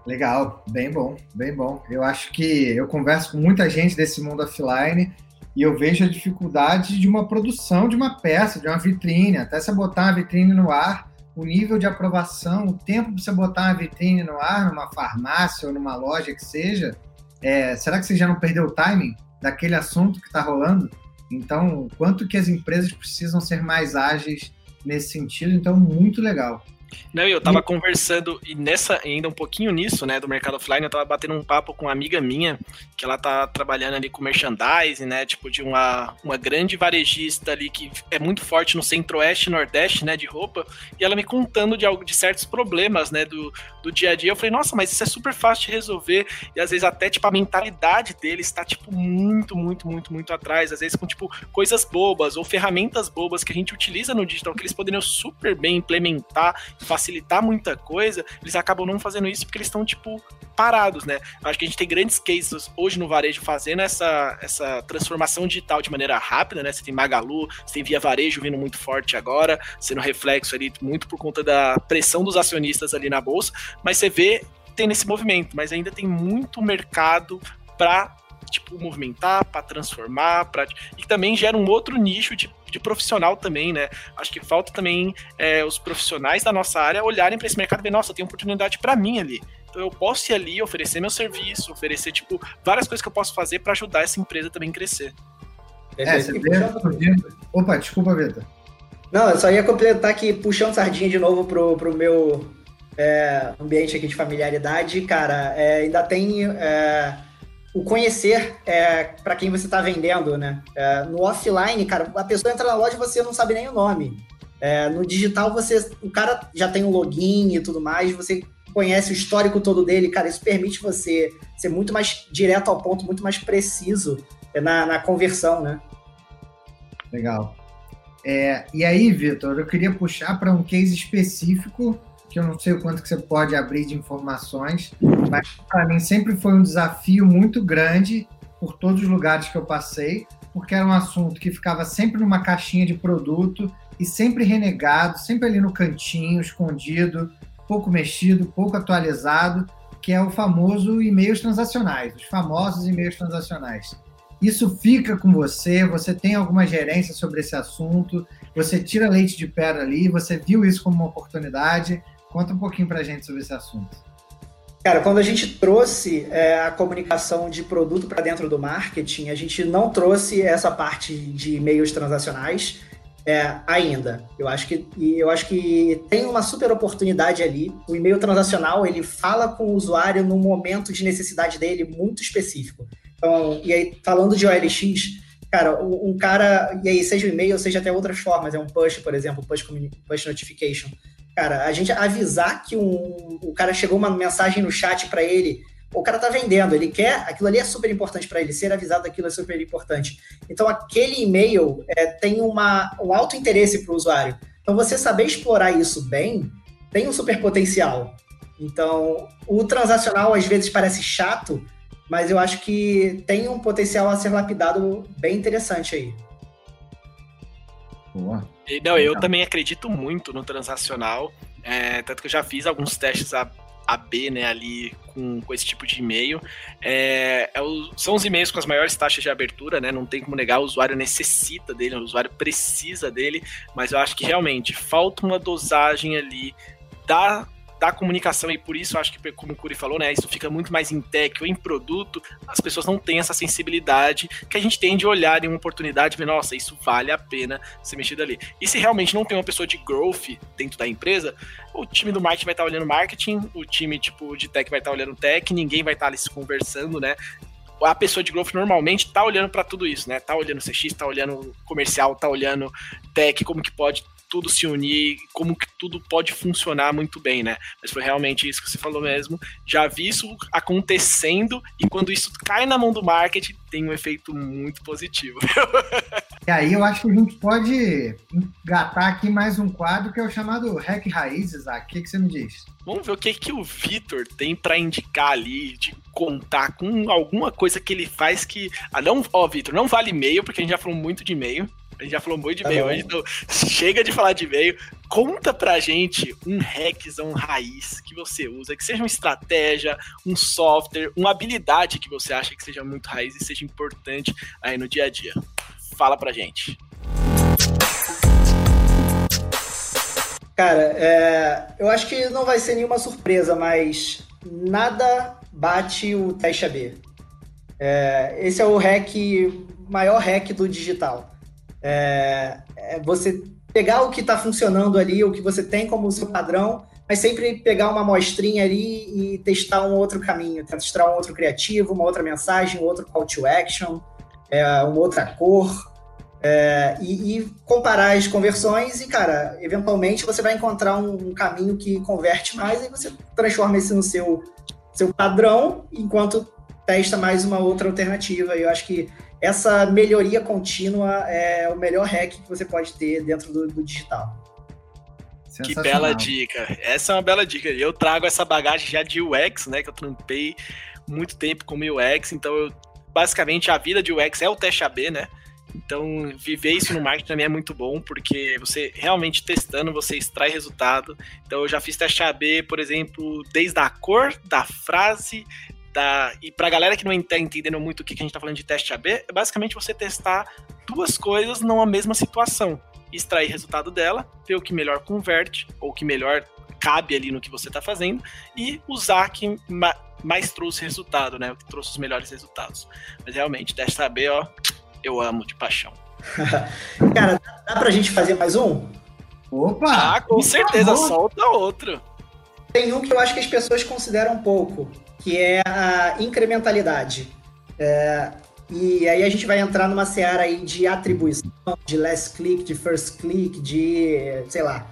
Legal, bem bom, bem bom. Eu acho que eu converso com muita gente desse mundo offline e eu vejo a dificuldade de uma produção de uma peça, de uma vitrine, até você botar a vitrine no ar, o nível de aprovação, o tempo para você botar a vitrine no ar, numa farmácia ou numa loja que seja, é, será que você já não perdeu o timing daquele assunto que está rolando? Então, quanto que as empresas precisam ser mais ágeis nesse sentido? Então, muito legal. Não, eu tava conversando, e nessa, ainda um pouquinho nisso, né, do mercado offline, eu tava batendo um papo com uma amiga minha, que ela tá trabalhando ali com merchandising, né, tipo de uma, uma grande varejista ali que é muito forte no centro-oeste e nordeste, né, de roupa, e ela me contando de algo, de certos problemas, né, do, do dia a dia. Eu falei, nossa, mas isso é super fácil de resolver, e às vezes até, tipo, a mentalidade deles tá, tipo, muito, muito, muito, muito atrás, às vezes com, tipo, coisas bobas ou ferramentas bobas que a gente utiliza no digital, que eles poderiam super bem implementar facilitar muita coisa, eles acabam não fazendo isso porque eles estão, tipo, parados, né? Acho que a gente tem grandes cases hoje no varejo fazendo essa, essa transformação digital de maneira rápida, né? Você tem Magalu, você tem Via Varejo vindo muito forte agora, sendo reflexo ali muito por conta da pressão dos acionistas ali na bolsa, mas você vê tem nesse movimento, mas ainda tem muito mercado para tipo movimentar, para transformar, para e também gera um outro nicho de, de profissional também, né? Acho que falta também é, os profissionais da nossa área olharem para esse mercado e ver, nossa, tem oportunidade para mim ali. Então eu posso ir ali, oferecer meu serviço, oferecer tipo várias coisas que eu posso fazer para ajudar essa empresa também a crescer. É, você vê, Opa, desculpa, Vitor. Não, eu só ia completar que puxando sardinha de novo pro, pro meu é, ambiente aqui de familiaridade, cara, é, ainda tem é, o conhecer é, para quem você está vendendo, né? É, no offline, cara, a pessoa entra na loja e você não sabe nem o nome. É, no digital, você, o cara já tem um login e tudo mais, você conhece o histórico todo dele, cara, isso permite você ser muito mais direto ao ponto, muito mais preciso na, na conversão, né? Legal. É, e aí, Vitor, eu queria puxar para um case específico que eu não sei o quanto que você pode abrir de informações, mas para mim sempre foi um desafio muito grande por todos os lugares que eu passei, porque era um assunto que ficava sempre numa caixinha de produto e sempre renegado, sempre ali no cantinho, escondido, pouco mexido, pouco atualizado, que é o famoso e-mails transacionais, os famosos e-mails transacionais. Isso fica com você, você tem alguma gerência sobre esse assunto, você tira leite de pedra ali, você viu isso como uma oportunidade, Conta um pouquinho para a gente sobre esse assunto. Cara, quando a gente trouxe é, a comunicação de produto para dentro do marketing, a gente não trouxe essa parte de meios transacionais é, ainda. Eu acho que eu acho que tem uma super oportunidade ali. O e-mail transacional ele fala com o usuário no momento de necessidade dele muito específico. Então, e aí falando de OLX, cara, um cara e aí seja o e-mail, seja até outras formas, é um push, por exemplo, push, push notification cara, a gente avisar que um, o cara chegou uma mensagem no chat para ele, o cara tá vendendo, ele quer, aquilo ali é super importante para ele, ser avisado daquilo é super importante. Então, aquele e-mail é, tem uma, um alto interesse para o usuário. Então, você saber explorar isso bem tem um super potencial. Então, o transacional às vezes parece chato, mas eu acho que tem um potencial a ser lapidado bem interessante aí. Boa. Não, eu também acredito muito no transacional. É, tanto que eu já fiz alguns testes a, a B, né, ali com, com esse tipo de e-mail. É, é o, são os e-mails com as maiores taxas de abertura, né? Não tem como negar, o usuário necessita dele, o usuário precisa dele, mas eu acho que realmente falta uma dosagem ali da da comunicação, e por isso acho que, como o Curi falou, né, isso fica muito mais em tech ou em produto, as pessoas não têm essa sensibilidade que a gente tem de olhar em uma oportunidade e ver, nossa, isso vale a pena ser mexido ali. E se realmente não tem uma pessoa de growth dentro da empresa, o time do marketing vai estar olhando marketing, o time tipo de tech vai estar olhando tech, ninguém vai estar ali se conversando, né? a pessoa de growth normalmente tá olhando para tudo isso, né? Tá olhando CX, tá olhando comercial, tá olhando tech, como que pode tudo se unir, como que tudo pode funcionar muito bem, né? Mas foi realmente isso que você falou mesmo. Já vi isso acontecendo e quando isso cai na mão do marketing, tem um efeito muito positivo. e aí eu acho que a gente pode engatar aqui mais um quadro que é o chamado Hack Raízes, O que, que você me diz? Vamos ver o que, que o Vitor tem para indicar ali, de contar com alguma coisa que ele faz que. Ah, não, ó, Vitor, não vale e-mail, porque a gente já falou muito de e-mail. A gente já falou muito de tá e-mail hoje, então chega de falar de e-mail. Conta pra gente um hackzão raiz que você usa, que seja uma estratégia, um software, uma habilidade que você acha que seja muito raiz e seja importante aí no dia a dia. Fala pra gente. Cara, é, eu acho que não vai ser nenhuma surpresa, mas nada bate o teste AB. É, esse é o hack, maior hack do digital. É, é você pegar o que está funcionando ali, o que você tem como seu padrão, mas sempre pegar uma amostrinha ali e testar um outro caminho, testar um outro criativo, uma outra mensagem, um outro call to action, é, uma outra cor, é, e, e, comparar as conversões e, cara, eventualmente você vai encontrar um, um, caminho que converte mais e você transforma isso no seu, seu padrão, enquanto testa mais uma outra alternativa. E eu acho que essa melhoria contínua é o melhor hack que você pode ter dentro do, do digital. Que bela dica. Essa é uma bela dica. Eu trago essa bagagem já de UX, né? Que eu trampei muito tempo como UX, então eu, basicamente a vida de UX é o teste AB, né? Então, viver isso no marketing também é muito bom, porque você realmente testando, você extrai resultado. Então, eu já fiz teste AB, por exemplo, desde a cor da frase, da... e para a galera que não está entendendo muito o que a gente está falando de teste AB, é basicamente você testar duas coisas numa mesma situação. Extrair resultado dela, ver o que melhor converte, ou o que melhor cabe ali no que você está fazendo, e usar que mais trouxe resultado, né? O que trouxe os melhores resultados. Mas realmente, teste AB, ó, eu amo de paixão. Cara, dá pra gente fazer mais um? Opa! Ah, com certeza, favor. solta outro. Tem um que eu acho que as pessoas consideram pouco, que é a incrementalidade. É, e aí a gente vai entrar numa seara aí de atribuição, de last click, de first click, de, sei lá,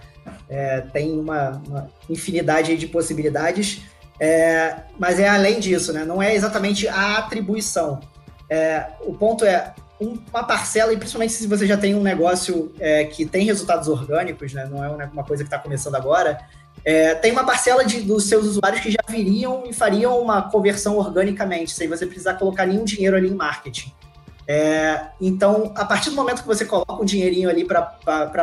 é, tem uma, uma, infinidade aí de possibilidades. É, mas é além disso, né? Não é exatamente a atribuição. É, o ponto é uma parcela, e principalmente se você já tem um negócio é, que tem resultados orgânicos, né? Não é uma coisa que está começando agora. É, tem uma parcela de, dos seus usuários que já viriam e fariam uma conversão organicamente, sem você precisar colocar nenhum dinheiro ali em marketing. É, então, a partir do momento que você coloca um dinheirinho ali para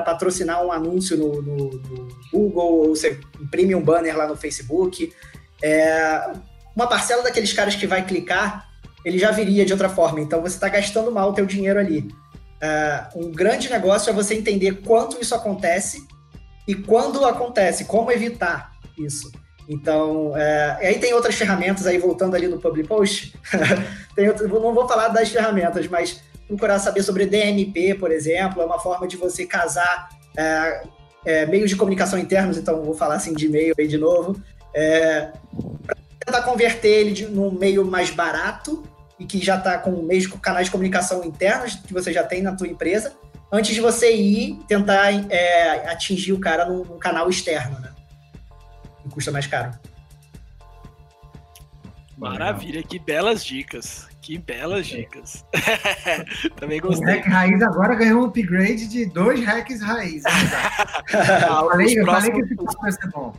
patrocinar um anúncio no, no, no, Google, ou você imprime um banner lá no Facebook, é, uma parcela daqueles caras que vai clicar, ele já viria de outra forma. Então você está gastando mal o teu dinheiro ali. É, um grande negócio é você entender quanto isso acontece e quando acontece, como evitar isso. Então, é, aí tem outras ferramentas aí, voltando ali no Public Post, outro, não vou falar das ferramentas, mas procurar saber sobre DMP, por exemplo, é uma forma de você casar é, é, meios de comunicação internos, então vou falar assim de e-mail aí de novo, é, para tentar converter ele de, num meio mais barato e que já está com meios canais de comunicação internos que você já tem na tua empresa, antes de você ir tentar é, atingir o cara num, num, canal externo, né? Que custa mais caro. Maravilha, que belas dicas. Que belas dicas. Também gostei. O hack raiz agora ganhou um upgrade de dois hacks raiz. eu falei, eu falei que esse vai ser bom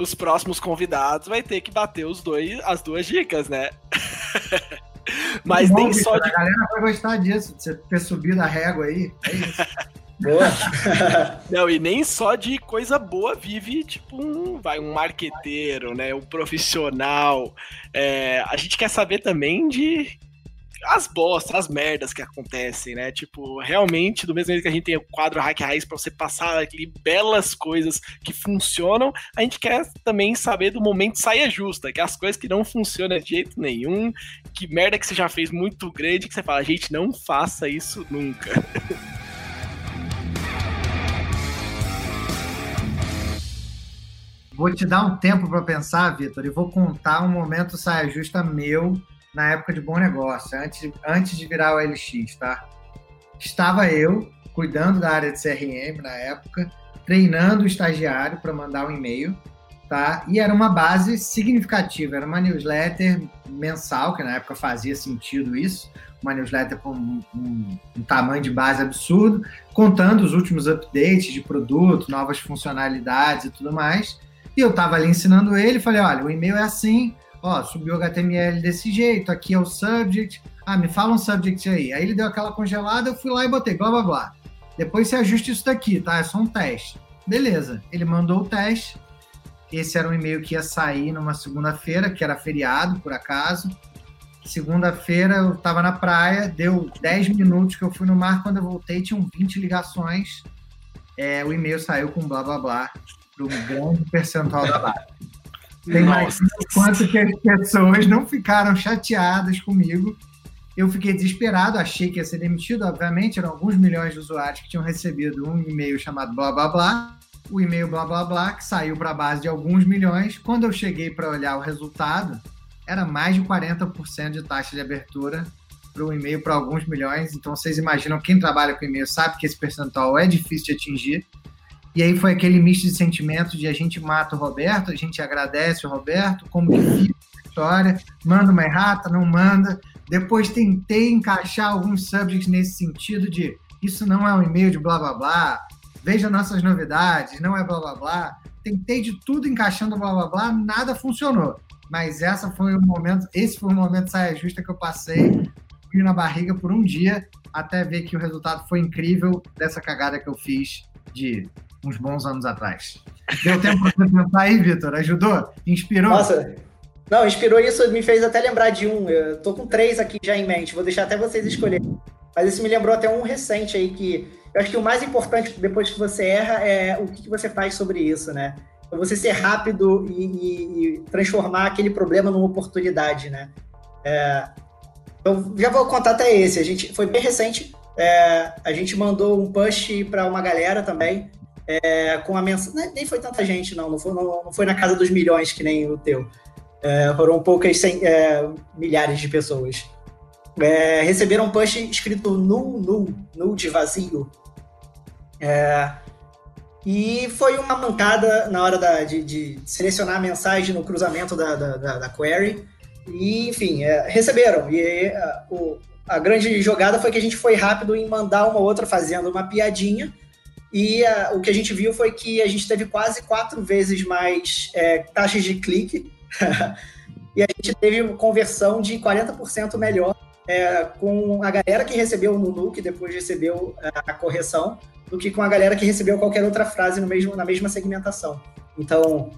os próximos convidados vai ter que bater os dois, as duas dicas, né? Mas bom, nem só de. A galera vai gostar disso, de você ter subido a régua aí. É isso. Boa. Não, e nem só de coisa boa vive, tipo, um, vai, um marqueteiro, né? Um profissional. É, a gente quer saber também de as bostas, as merdas que acontecem, né? Tipo, realmente, do mesmo jeito que a gente tem o quadro Hack Raiz para você passar ali belas coisas que funcionam, a gente quer também saber do momento saia justa, que as coisas que não funcionam de jeito nenhum, que merda que você já fez muito grande, que você fala, gente, não faça isso nunca. Vou te dar um tempo para pensar, Vitor, e vou contar um momento saia justa meu na época de Bom Negócio, antes, antes de virar o LX, tá? Estava eu cuidando da área de CRM na época, treinando o estagiário para mandar um e-mail, tá? E era uma base significativa, era uma newsletter mensal, que na época fazia sentido isso, uma newsletter com um, um, um tamanho de base absurdo, contando os últimos updates de produto, novas funcionalidades e tudo mais. E eu estava ali ensinando ele, falei, olha, o e-mail é assim, ó, subiu o HTML desse jeito, aqui é o subject, ah, me fala um subject aí. Aí ele deu aquela congelada, eu fui lá e botei blá blá blá. Depois você ajusta isso daqui, tá? É só um teste. Beleza, ele mandou o teste. Esse era um e-mail que ia sair numa segunda-feira, que era feriado, por acaso. Segunda-feira eu estava na praia, deu 10 minutos que eu fui no mar, quando eu voltei tinham 20 ligações. É, o e-mail saiu com blá blá blá, para um grande percentual da base. Tem mais quanto que as pessoas não ficaram chateadas comigo. Eu fiquei desesperado, achei que ia ser demitido. Obviamente, eram alguns milhões de usuários que tinham recebido um e-mail chamado blá blá blá. O e-mail blá blá blá, que saiu para a base de alguns milhões. Quando eu cheguei para olhar o resultado, era mais de 40% de taxa de abertura para um e-mail para alguns milhões. Então, vocês imaginam, quem trabalha com e-mail sabe que esse percentual é difícil de atingir. E aí foi aquele misto de sentimentos de a gente mata o Roberto, a gente agradece o Roberto, como que fica a história, manda uma errata, não manda. Depois tentei encaixar alguns subjects nesse sentido de isso não é um e-mail de blá blá blá, veja nossas novidades, não é blá blá blá. Tentei de tudo encaixando blá blá blá, nada funcionou. Mas essa foi o momento, esse foi o momento saia justa que eu passei na barriga por um dia até ver que o resultado foi incrível dessa cagada que eu fiz de uns bons anos atrás. Deu tempo para você pensar aí, Vitor? Ajudou? Inspirou? Nossa, não, inspirou isso, me fez até lembrar de um. Eu tô com três aqui já em mente, vou deixar até vocês escolherem. Mas esse me lembrou até um recente aí que eu acho que o mais importante depois que você erra é o que, você faz sobre isso, né? Então, você ser rápido e, e, e transformar aquele problema numa oportunidade, né? É, então, já vou contar até esse. A gente foi bem recente. É, a gente mandou um push para uma galera também é, com a mensagem. Nem foi tanta gente, não. Não foi, não, não foi na casa dos milhões que nem o teu. É, foram poucas cem, é, milhares de pessoas. É, receberam um push escrito nu, nu, nu de vazio. É, e foi uma mancada na hora da, de, de, selecionar a mensagem no cruzamento da, da, da, query. E, enfim, é, receberam. E o, a grande jogada foi que a gente foi rápido em mandar uma outra fazendo uma piadinha. E a, o que a gente viu foi que a gente teve quase quatro vezes mais é, taxas de clique. e a gente teve conversão de 40% melhor é, com a galera que recebeu o Nunu, que depois recebeu a correção, do que com a galera que recebeu qualquer outra frase no mesmo, na mesma segmentação. Então,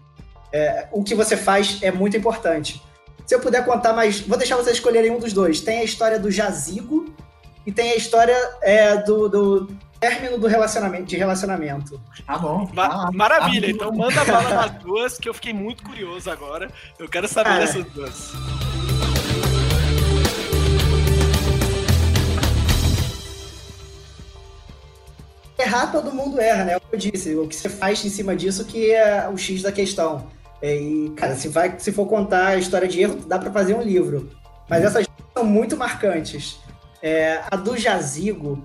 é, o que você faz é muito importante. Se eu puder contar mais, vou deixar vocês escolherem um dos dois. Tem a história do jazigo e tem a história é, do, do término do relacionamento, de relacionamento. Tá bom. Ma maravilha, tá então manda bala nas duas, que eu fiquei muito curioso agora. Eu quero saber é. dessas duas. Errar todo mundo erra, né? É o que eu disse, o que você faz em cima disso que é o X da questão. É, e, cara, se, vai, se for contar a história de erro, dá para fazer um livro. Mas essas são muito marcantes. É, a do Jazigo,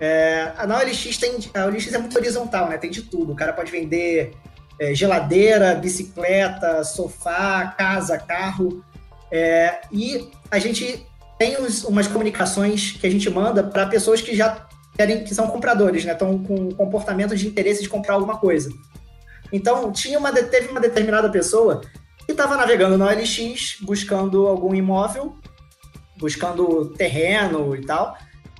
é, na OLX tem. A OLX é muito horizontal, né? Tem de tudo. O cara pode vender é, geladeira, bicicleta, sofá, casa, carro. É, e a gente tem uns, umas comunicações que a gente manda para pessoas que já querem, que são compradores, né? Estão com comportamento de interesse de comprar alguma coisa. Então, tinha uma, teve uma determinada pessoa que estava navegando no OLX, buscando algum imóvel, buscando terreno e tal.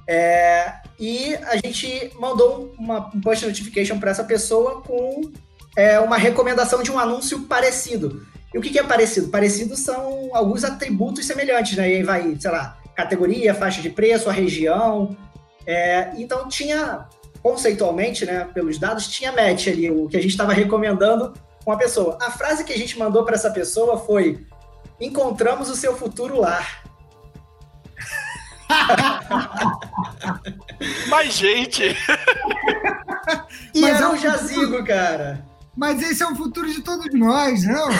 É, e a gente mandou uma, um push notification para essa pessoa com é, uma recomendação de um anúncio parecido. E o que, que é parecido? Parecido são alguns atributos semelhantes, né? E aí vai, sei lá, categoria, faixa de preço, a região. É, então tinha conceitualmente, né, pelos dados, tinha match ali, o que a gente estava recomendando com a pessoa. A frase que a gente mandou para essa pessoa foi: Encontramos o seu futuro lar. Mas, gente. e Mas era é um jazigo, cara. Mas esse é o futuro de todos nós, não?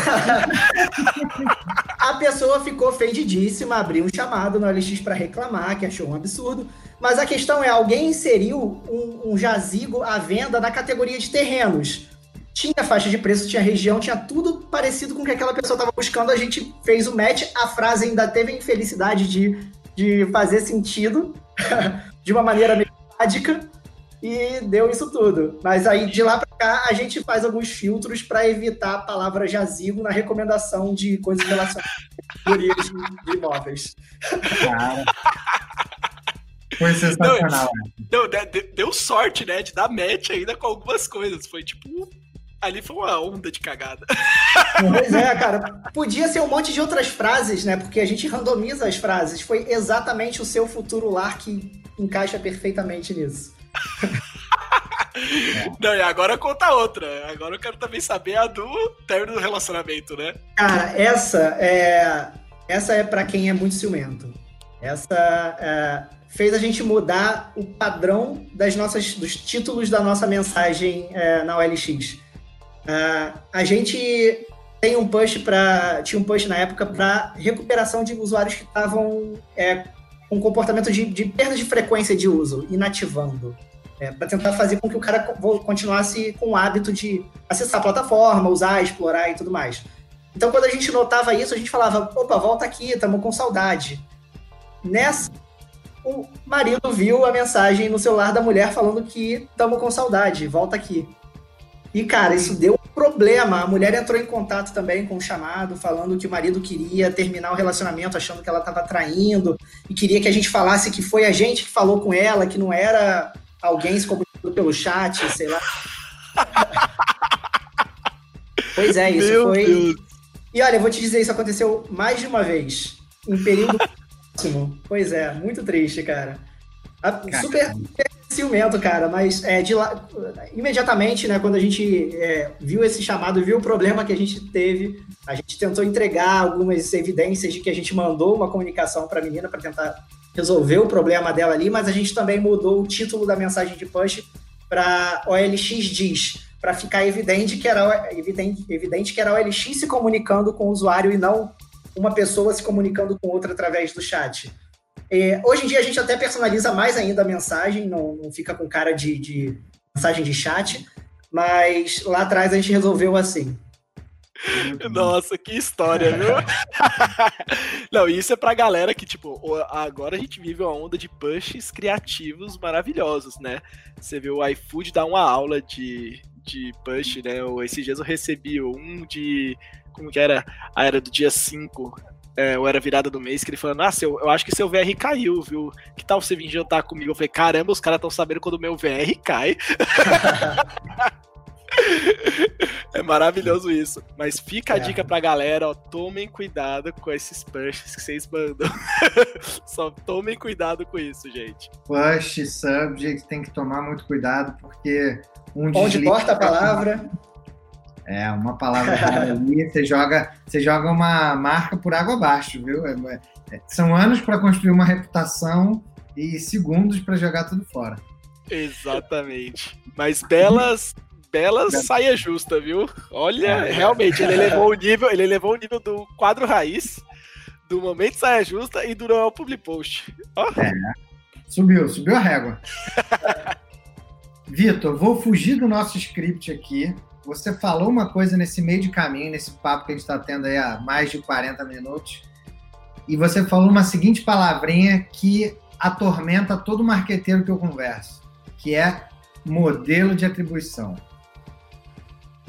a pessoa ficou ofendidíssima, abriu um chamado no LX para reclamar, que achou um absurdo. Mas a questão é, alguém inseriu um, um jazigo à venda na categoria de terrenos. Tinha faixa de preço, tinha região, tinha tudo parecido com o que aquela pessoa estava buscando. A gente fez o match, a frase ainda teve a infelicidade de, de fazer sentido de uma maneira meio mágica e deu isso tudo. Mas aí de lá para cá a gente faz alguns filtros para evitar a palavra jazigo na recomendação de coisas relacionadas a de, de imóveis. Cara. Foi sensacional. Não, deu, deu, sorte, né? De dar match ainda com algumas coisas. Foi tipo. Ali foi uma onda de cagada. Pois é, cara. Podia ser um monte de outras frases, né? Porque a gente randomiza as frases. Foi exatamente o seu futuro lar que encaixa perfeitamente nisso. Não, e agora conta outra. Agora eu quero também saber a do término do relacionamento, né? Cara, essa é. Essa é para quem é muito ciumento. Essa é, fez a gente mudar o padrão das nossas, dos títulos da nossa mensagem é, na OLX. É, a gente tem um push para tinha um push na época para recuperação de usuários que estavam é, com comportamento de, de, perda de frequência de uso, inativando. É, para tentar fazer com que o cara continuasse com o hábito de acessar a plataforma, usar, explorar e tudo mais. Então, quando a gente notava isso, a gente falava: opa, volta aqui, estamos com saudade. Nessa o marido viu a mensagem no celular da mulher falando que tamo com saudade, volta aqui. E, cara, isso deu um problema. A mulher entrou em contato também com o chamado, falando que o marido queria terminar o relacionamento, achando que ela estava traindo, e queria que a gente falasse que foi a gente que falou com ela, que não era alguém se comunicando pelo chat, sei lá. pois é, isso Meu foi. Deus. E olha, eu vou te dizer, isso aconteceu mais de uma vez, em período próximo. Pois é, muito triste, cara. Super, super ciumento, cara, mas é, de lá, imediatamente, né, quando a gente é, viu esse chamado, viu o problema que a gente teve, a gente tentou entregar algumas evidências de que a gente mandou uma comunicação para a menina para tentar resolver o problema dela ali, mas a gente também mudou o título da mensagem de push para OLX diz, para ficar evidente que era evidente, evidente que era OLX se comunicando com o usuário e não uma pessoa se comunicando com outra através do chat. É, hoje em dia a gente até personaliza mais ainda a mensagem, não, não fica com cara de, de, mensagem de chat, mas lá atrás a gente resolveu assim. Nossa, que história, viu? não, isso é pra galera que, tipo, agora a gente vive uma onda de pushes criativos maravilhosos, né? Você vê o iFood dar uma aula de, de push, né? Esses dias eu recebi um de. Como que era? A era do dia 5 é, ou era virada do mês, que ele falando, ah, seu, eu acho que seu VR caiu, viu? Que tal você vir jantar comigo? Eu falei, caramba, os caras estão sabendo quando o meu VR cai. é maravilhoso isso. Mas fica a é. dica pra galera, ó, tomem cuidado com esses pushes que vocês mandam. Só tomem cuidado com isso, gente. Push, subject, tem que tomar muito cuidado, porque um Onde porta a palavra. É, uma palavra ali, você joga, você joga uma marca por água abaixo, viu? É, é, são anos para construir uma reputação e segundos para jogar tudo fora. Exatamente. Mas belas, belas saia justa, viu? Olha, é. realmente, ele elevou o nível, ele elevou o nível do quadro raiz, do momento saia justa e do Noel Public Post. Oh. É, subiu, subiu a régua. Vitor, vou fugir do nosso script aqui você falou uma coisa nesse meio de caminho, nesse papo que a gente está tendo aí há mais de 40 minutos, e você falou uma seguinte palavrinha que atormenta todo marqueteiro que eu converso, que é modelo de atribuição.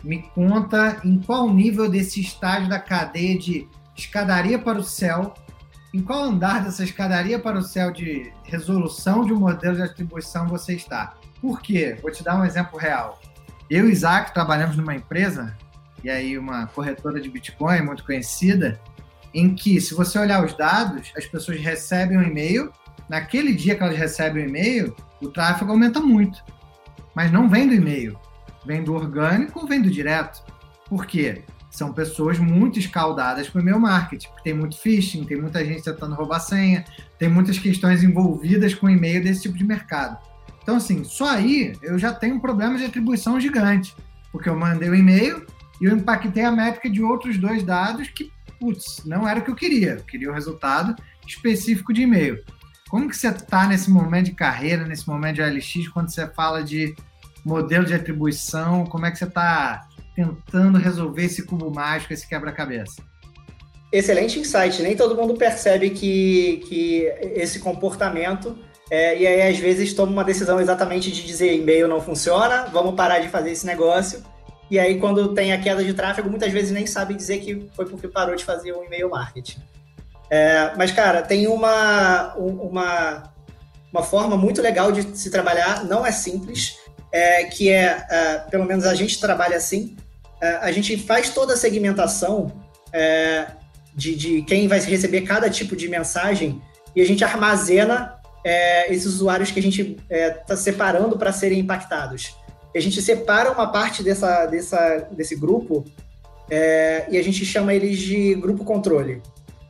Me conta em qual nível desse estágio da cadeia de escadaria para o céu, em qual andar dessa escadaria para o céu de resolução de um modelo de atribuição você está. Por quê? Vou te dar um exemplo real. Eu e Isaac trabalhamos numa empresa, e aí uma corretora de Bitcoin muito conhecida, em que, se você olhar os dados, as pessoas recebem um e-mail, naquele dia que elas recebem o um e-mail, o tráfego aumenta muito. Mas não vem do e-mail, vem do orgânico ou vem do direto. Por quê? São pessoas muito escaldadas para o meu marketing, tem muito phishing, tem muita gente tentando roubar senha, tem muitas questões envolvidas com e-mail desse tipo de mercado. Então, assim, só aí eu já tenho um problema de atribuição gigante, porque eu mandei o um e-mail e eu impactei a métrica de outros dois dados que, putz, não era o que eu queria. Eu queria o resultado específico de e-mail. Como que você está nesse momento de carreira, nesse momento de OLX, quando você fala de modelo de atribuição? Como é que você está tentando resolver esse cubo mágico, esse quebra-cabeça? Excelente insight. Nem todo mundo percebe que, que esse comportamento é, e aí, às vezes, toma uma decisão exatamente de dizer e-mail não funciona, vamos parar de fazer esse negócio. E aí, quando tem a queda de tráfego, muitas vezes nem sabe dizer que foi porque parou de fazer o e-mail marketing. É, mas, cara, tem uma, uma, uma forma muito legal de se trabalhar, não é simples, é, que é, é, pelo menos a gente trabalha assim, é, a gente faz toda a segmentação é, de, de quem vai receber cada tipo de mensagem e a gente armazena é, esses usuários que a gente está é, tá separando para serem impactados. A gente separa uma parte dessa, dessa, desse grupo é, e a gente chama eles de grupo controle.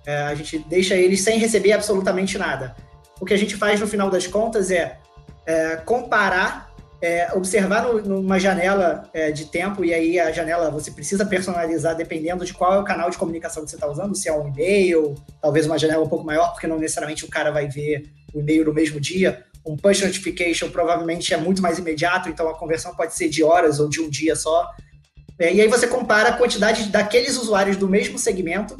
É, a gente deixa eles sem receber absolutamente nada. O que a gente faz no final das contas é, é comparar, é, observar no, numa janela de tempo, e aí a janela você precisa personalizar dependendo de qual é o canal de comunicação que você está usando, se é um e-mail, talvez uma janela um pouco maior, porque não necessariamente o cara vai ver o e-mail no mesmo dia. Um push notification provavelmente é muito mais imediato, então a conversão pode ser de horas ou de um dia só. É, e aí você compara a quantidade daqueles usuários do mesmo segmento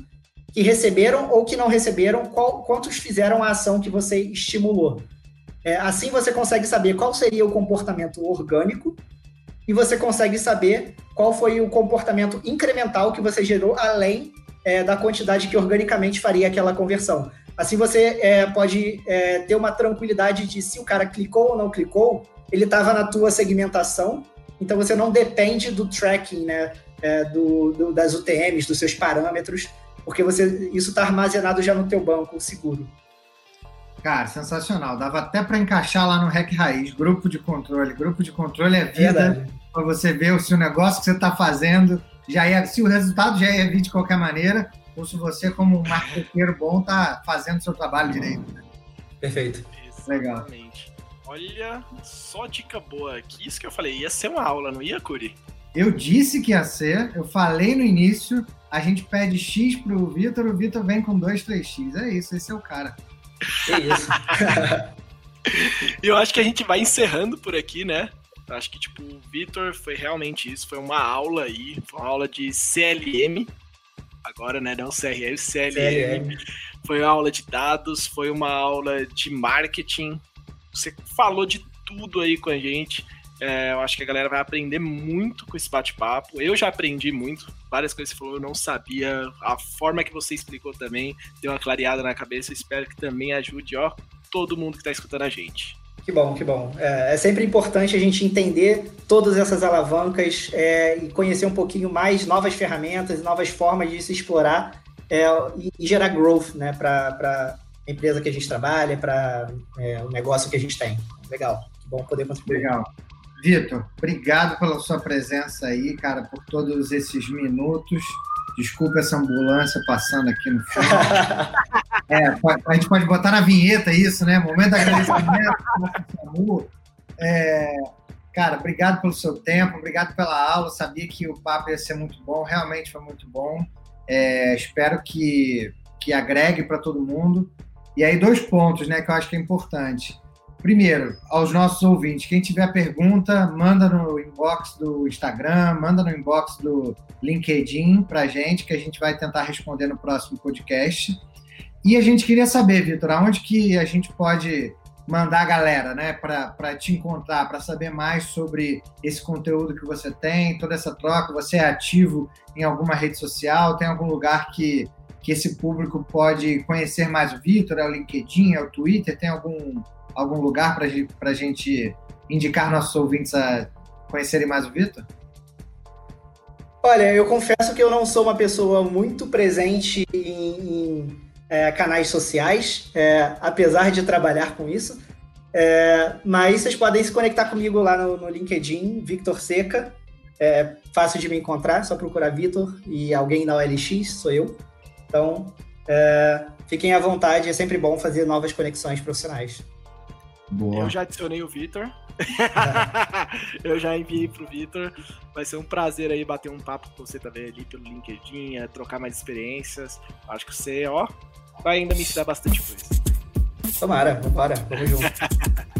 que receberam ou que não receberam, qual, quantos fizeram a ação que você estimulou. É, assim você consegue saber qual seria o comportamento orgânico e você consegue saber qual foi o comportamento incremental que você gerou além é, da quantidade que organicamente faria aquela conversão. Assim você é, pode é, ter uma tranquilidade de se o cara clicou ou não clicou, ele estava na tua segmentação, então você não depende do tracking, né, é, do, do, das UTMs, dos seus parâmetros, porque você isso está armazenado já no teu banco seguro. Cara, sensacional. Dava até para encaixar lá no REC Raiz, grupo de controle. Grupo de controle é vida para você ver se o negócio que você está fazendo já é, se o resultado já é vir de qualquer maneira, ou se você, como um marqueteiro bom, está fazendo seu trabalho direito. Né? Perfeito. Legal. Olha, só dica boa aqui. Isso que eu falei, ia ser uma aula, não ia, Curi? Eu disse que ia ser, eu falei no início, a gente pede X pro Vitor, o Vitor vem com 2, 3X. É isso, esse é o cara. É isso. eu acho que a gente vai encerrando por aqui, né? Acho que, tipo, o Vitor foi realmente isso, foi uma aula aí, foi uma aula de CLM, agora, né, não CRM, CLM. CLM. Foi uma aula de dados, foi uma aula de marketing, você falou de tudo aí com a gente. É, eu acho que a galera vai aprender muito com esse bate-papo. Eu já aprendi muito, várias coisas que você falou, eu não sabia. A forma que você explicou também deu uma clareada na cabeça. espero que também ajude, ó, todo mundo que está escutando a gente. Que bom, que bom. É, é, sempre importante a gente entender todas essas alavancas é, e conhecer um pouquinho mais novas ferramentas, novas formas de se explorar é, e, e, gerar growth né, para a empresa que a gente trabalha, para é, o negócio que a gente tem. Legal, que bom poder contribuir. Legal. Vitor, obrigado pela sua presença aí, cara, por todos esses minutos. Desculpa essa ambulância passando aqui no fundo. é, a gente pode botar na vinheta isso, né? Momento de agradecimento. é, cara, obrigado pelo seu tempo, obrigado pela aula. Sabia que o papo ia ser muito bom, realmente foi muito bom. É, espero que, que agregue para todo mundo. E aí, dois pontos né, que eu acho que é importante. Primeiro, aos nossos ouvintes, quem tiver pergunta, manda no inbox do Instagram, manda no inbox do LinkedIn para gente, que a gente vai tentar responder no próximo podcast. E a gente queria saber, Vitor, aonde que a gente pode mandar a galera, né, para te encontrar, para saber mais sobre esse conteúdo que você tem, toda essa troca. Você é ativo em alguma rede social? Tem algum lugar que, que esse público pode conhecer mais o Vitor? É o LinkedIn, é o Twitter? Tem algum algum lugar para a gente indicar nossos ouvintes a conhecerem mais o Vitor? Olha, eu confesso que eu não sou uma pessoa muito presente em, em é, canais sociais, é, apesar de trabalhar com isso. É, mas vocês podem se conectar comigo lá no, no LinkedIn, Victor Seca. É fácil de me encontrar, só procurar Vitor e alguém na OLX, sou eu. Então, é, fiquem à vontade, é sempre bom fazer novas conexões profissionais. Boa. Eu já adicionei o Vitor. eu já enviei pro Vitor. Vai ser um prazer aí bater um papo com você também ali pelo LinkedIn, é, trocar mais experiências. Acho que você, ó, vai ainda me ensinar bastante coisa. Tomara, vambora, vamos junto.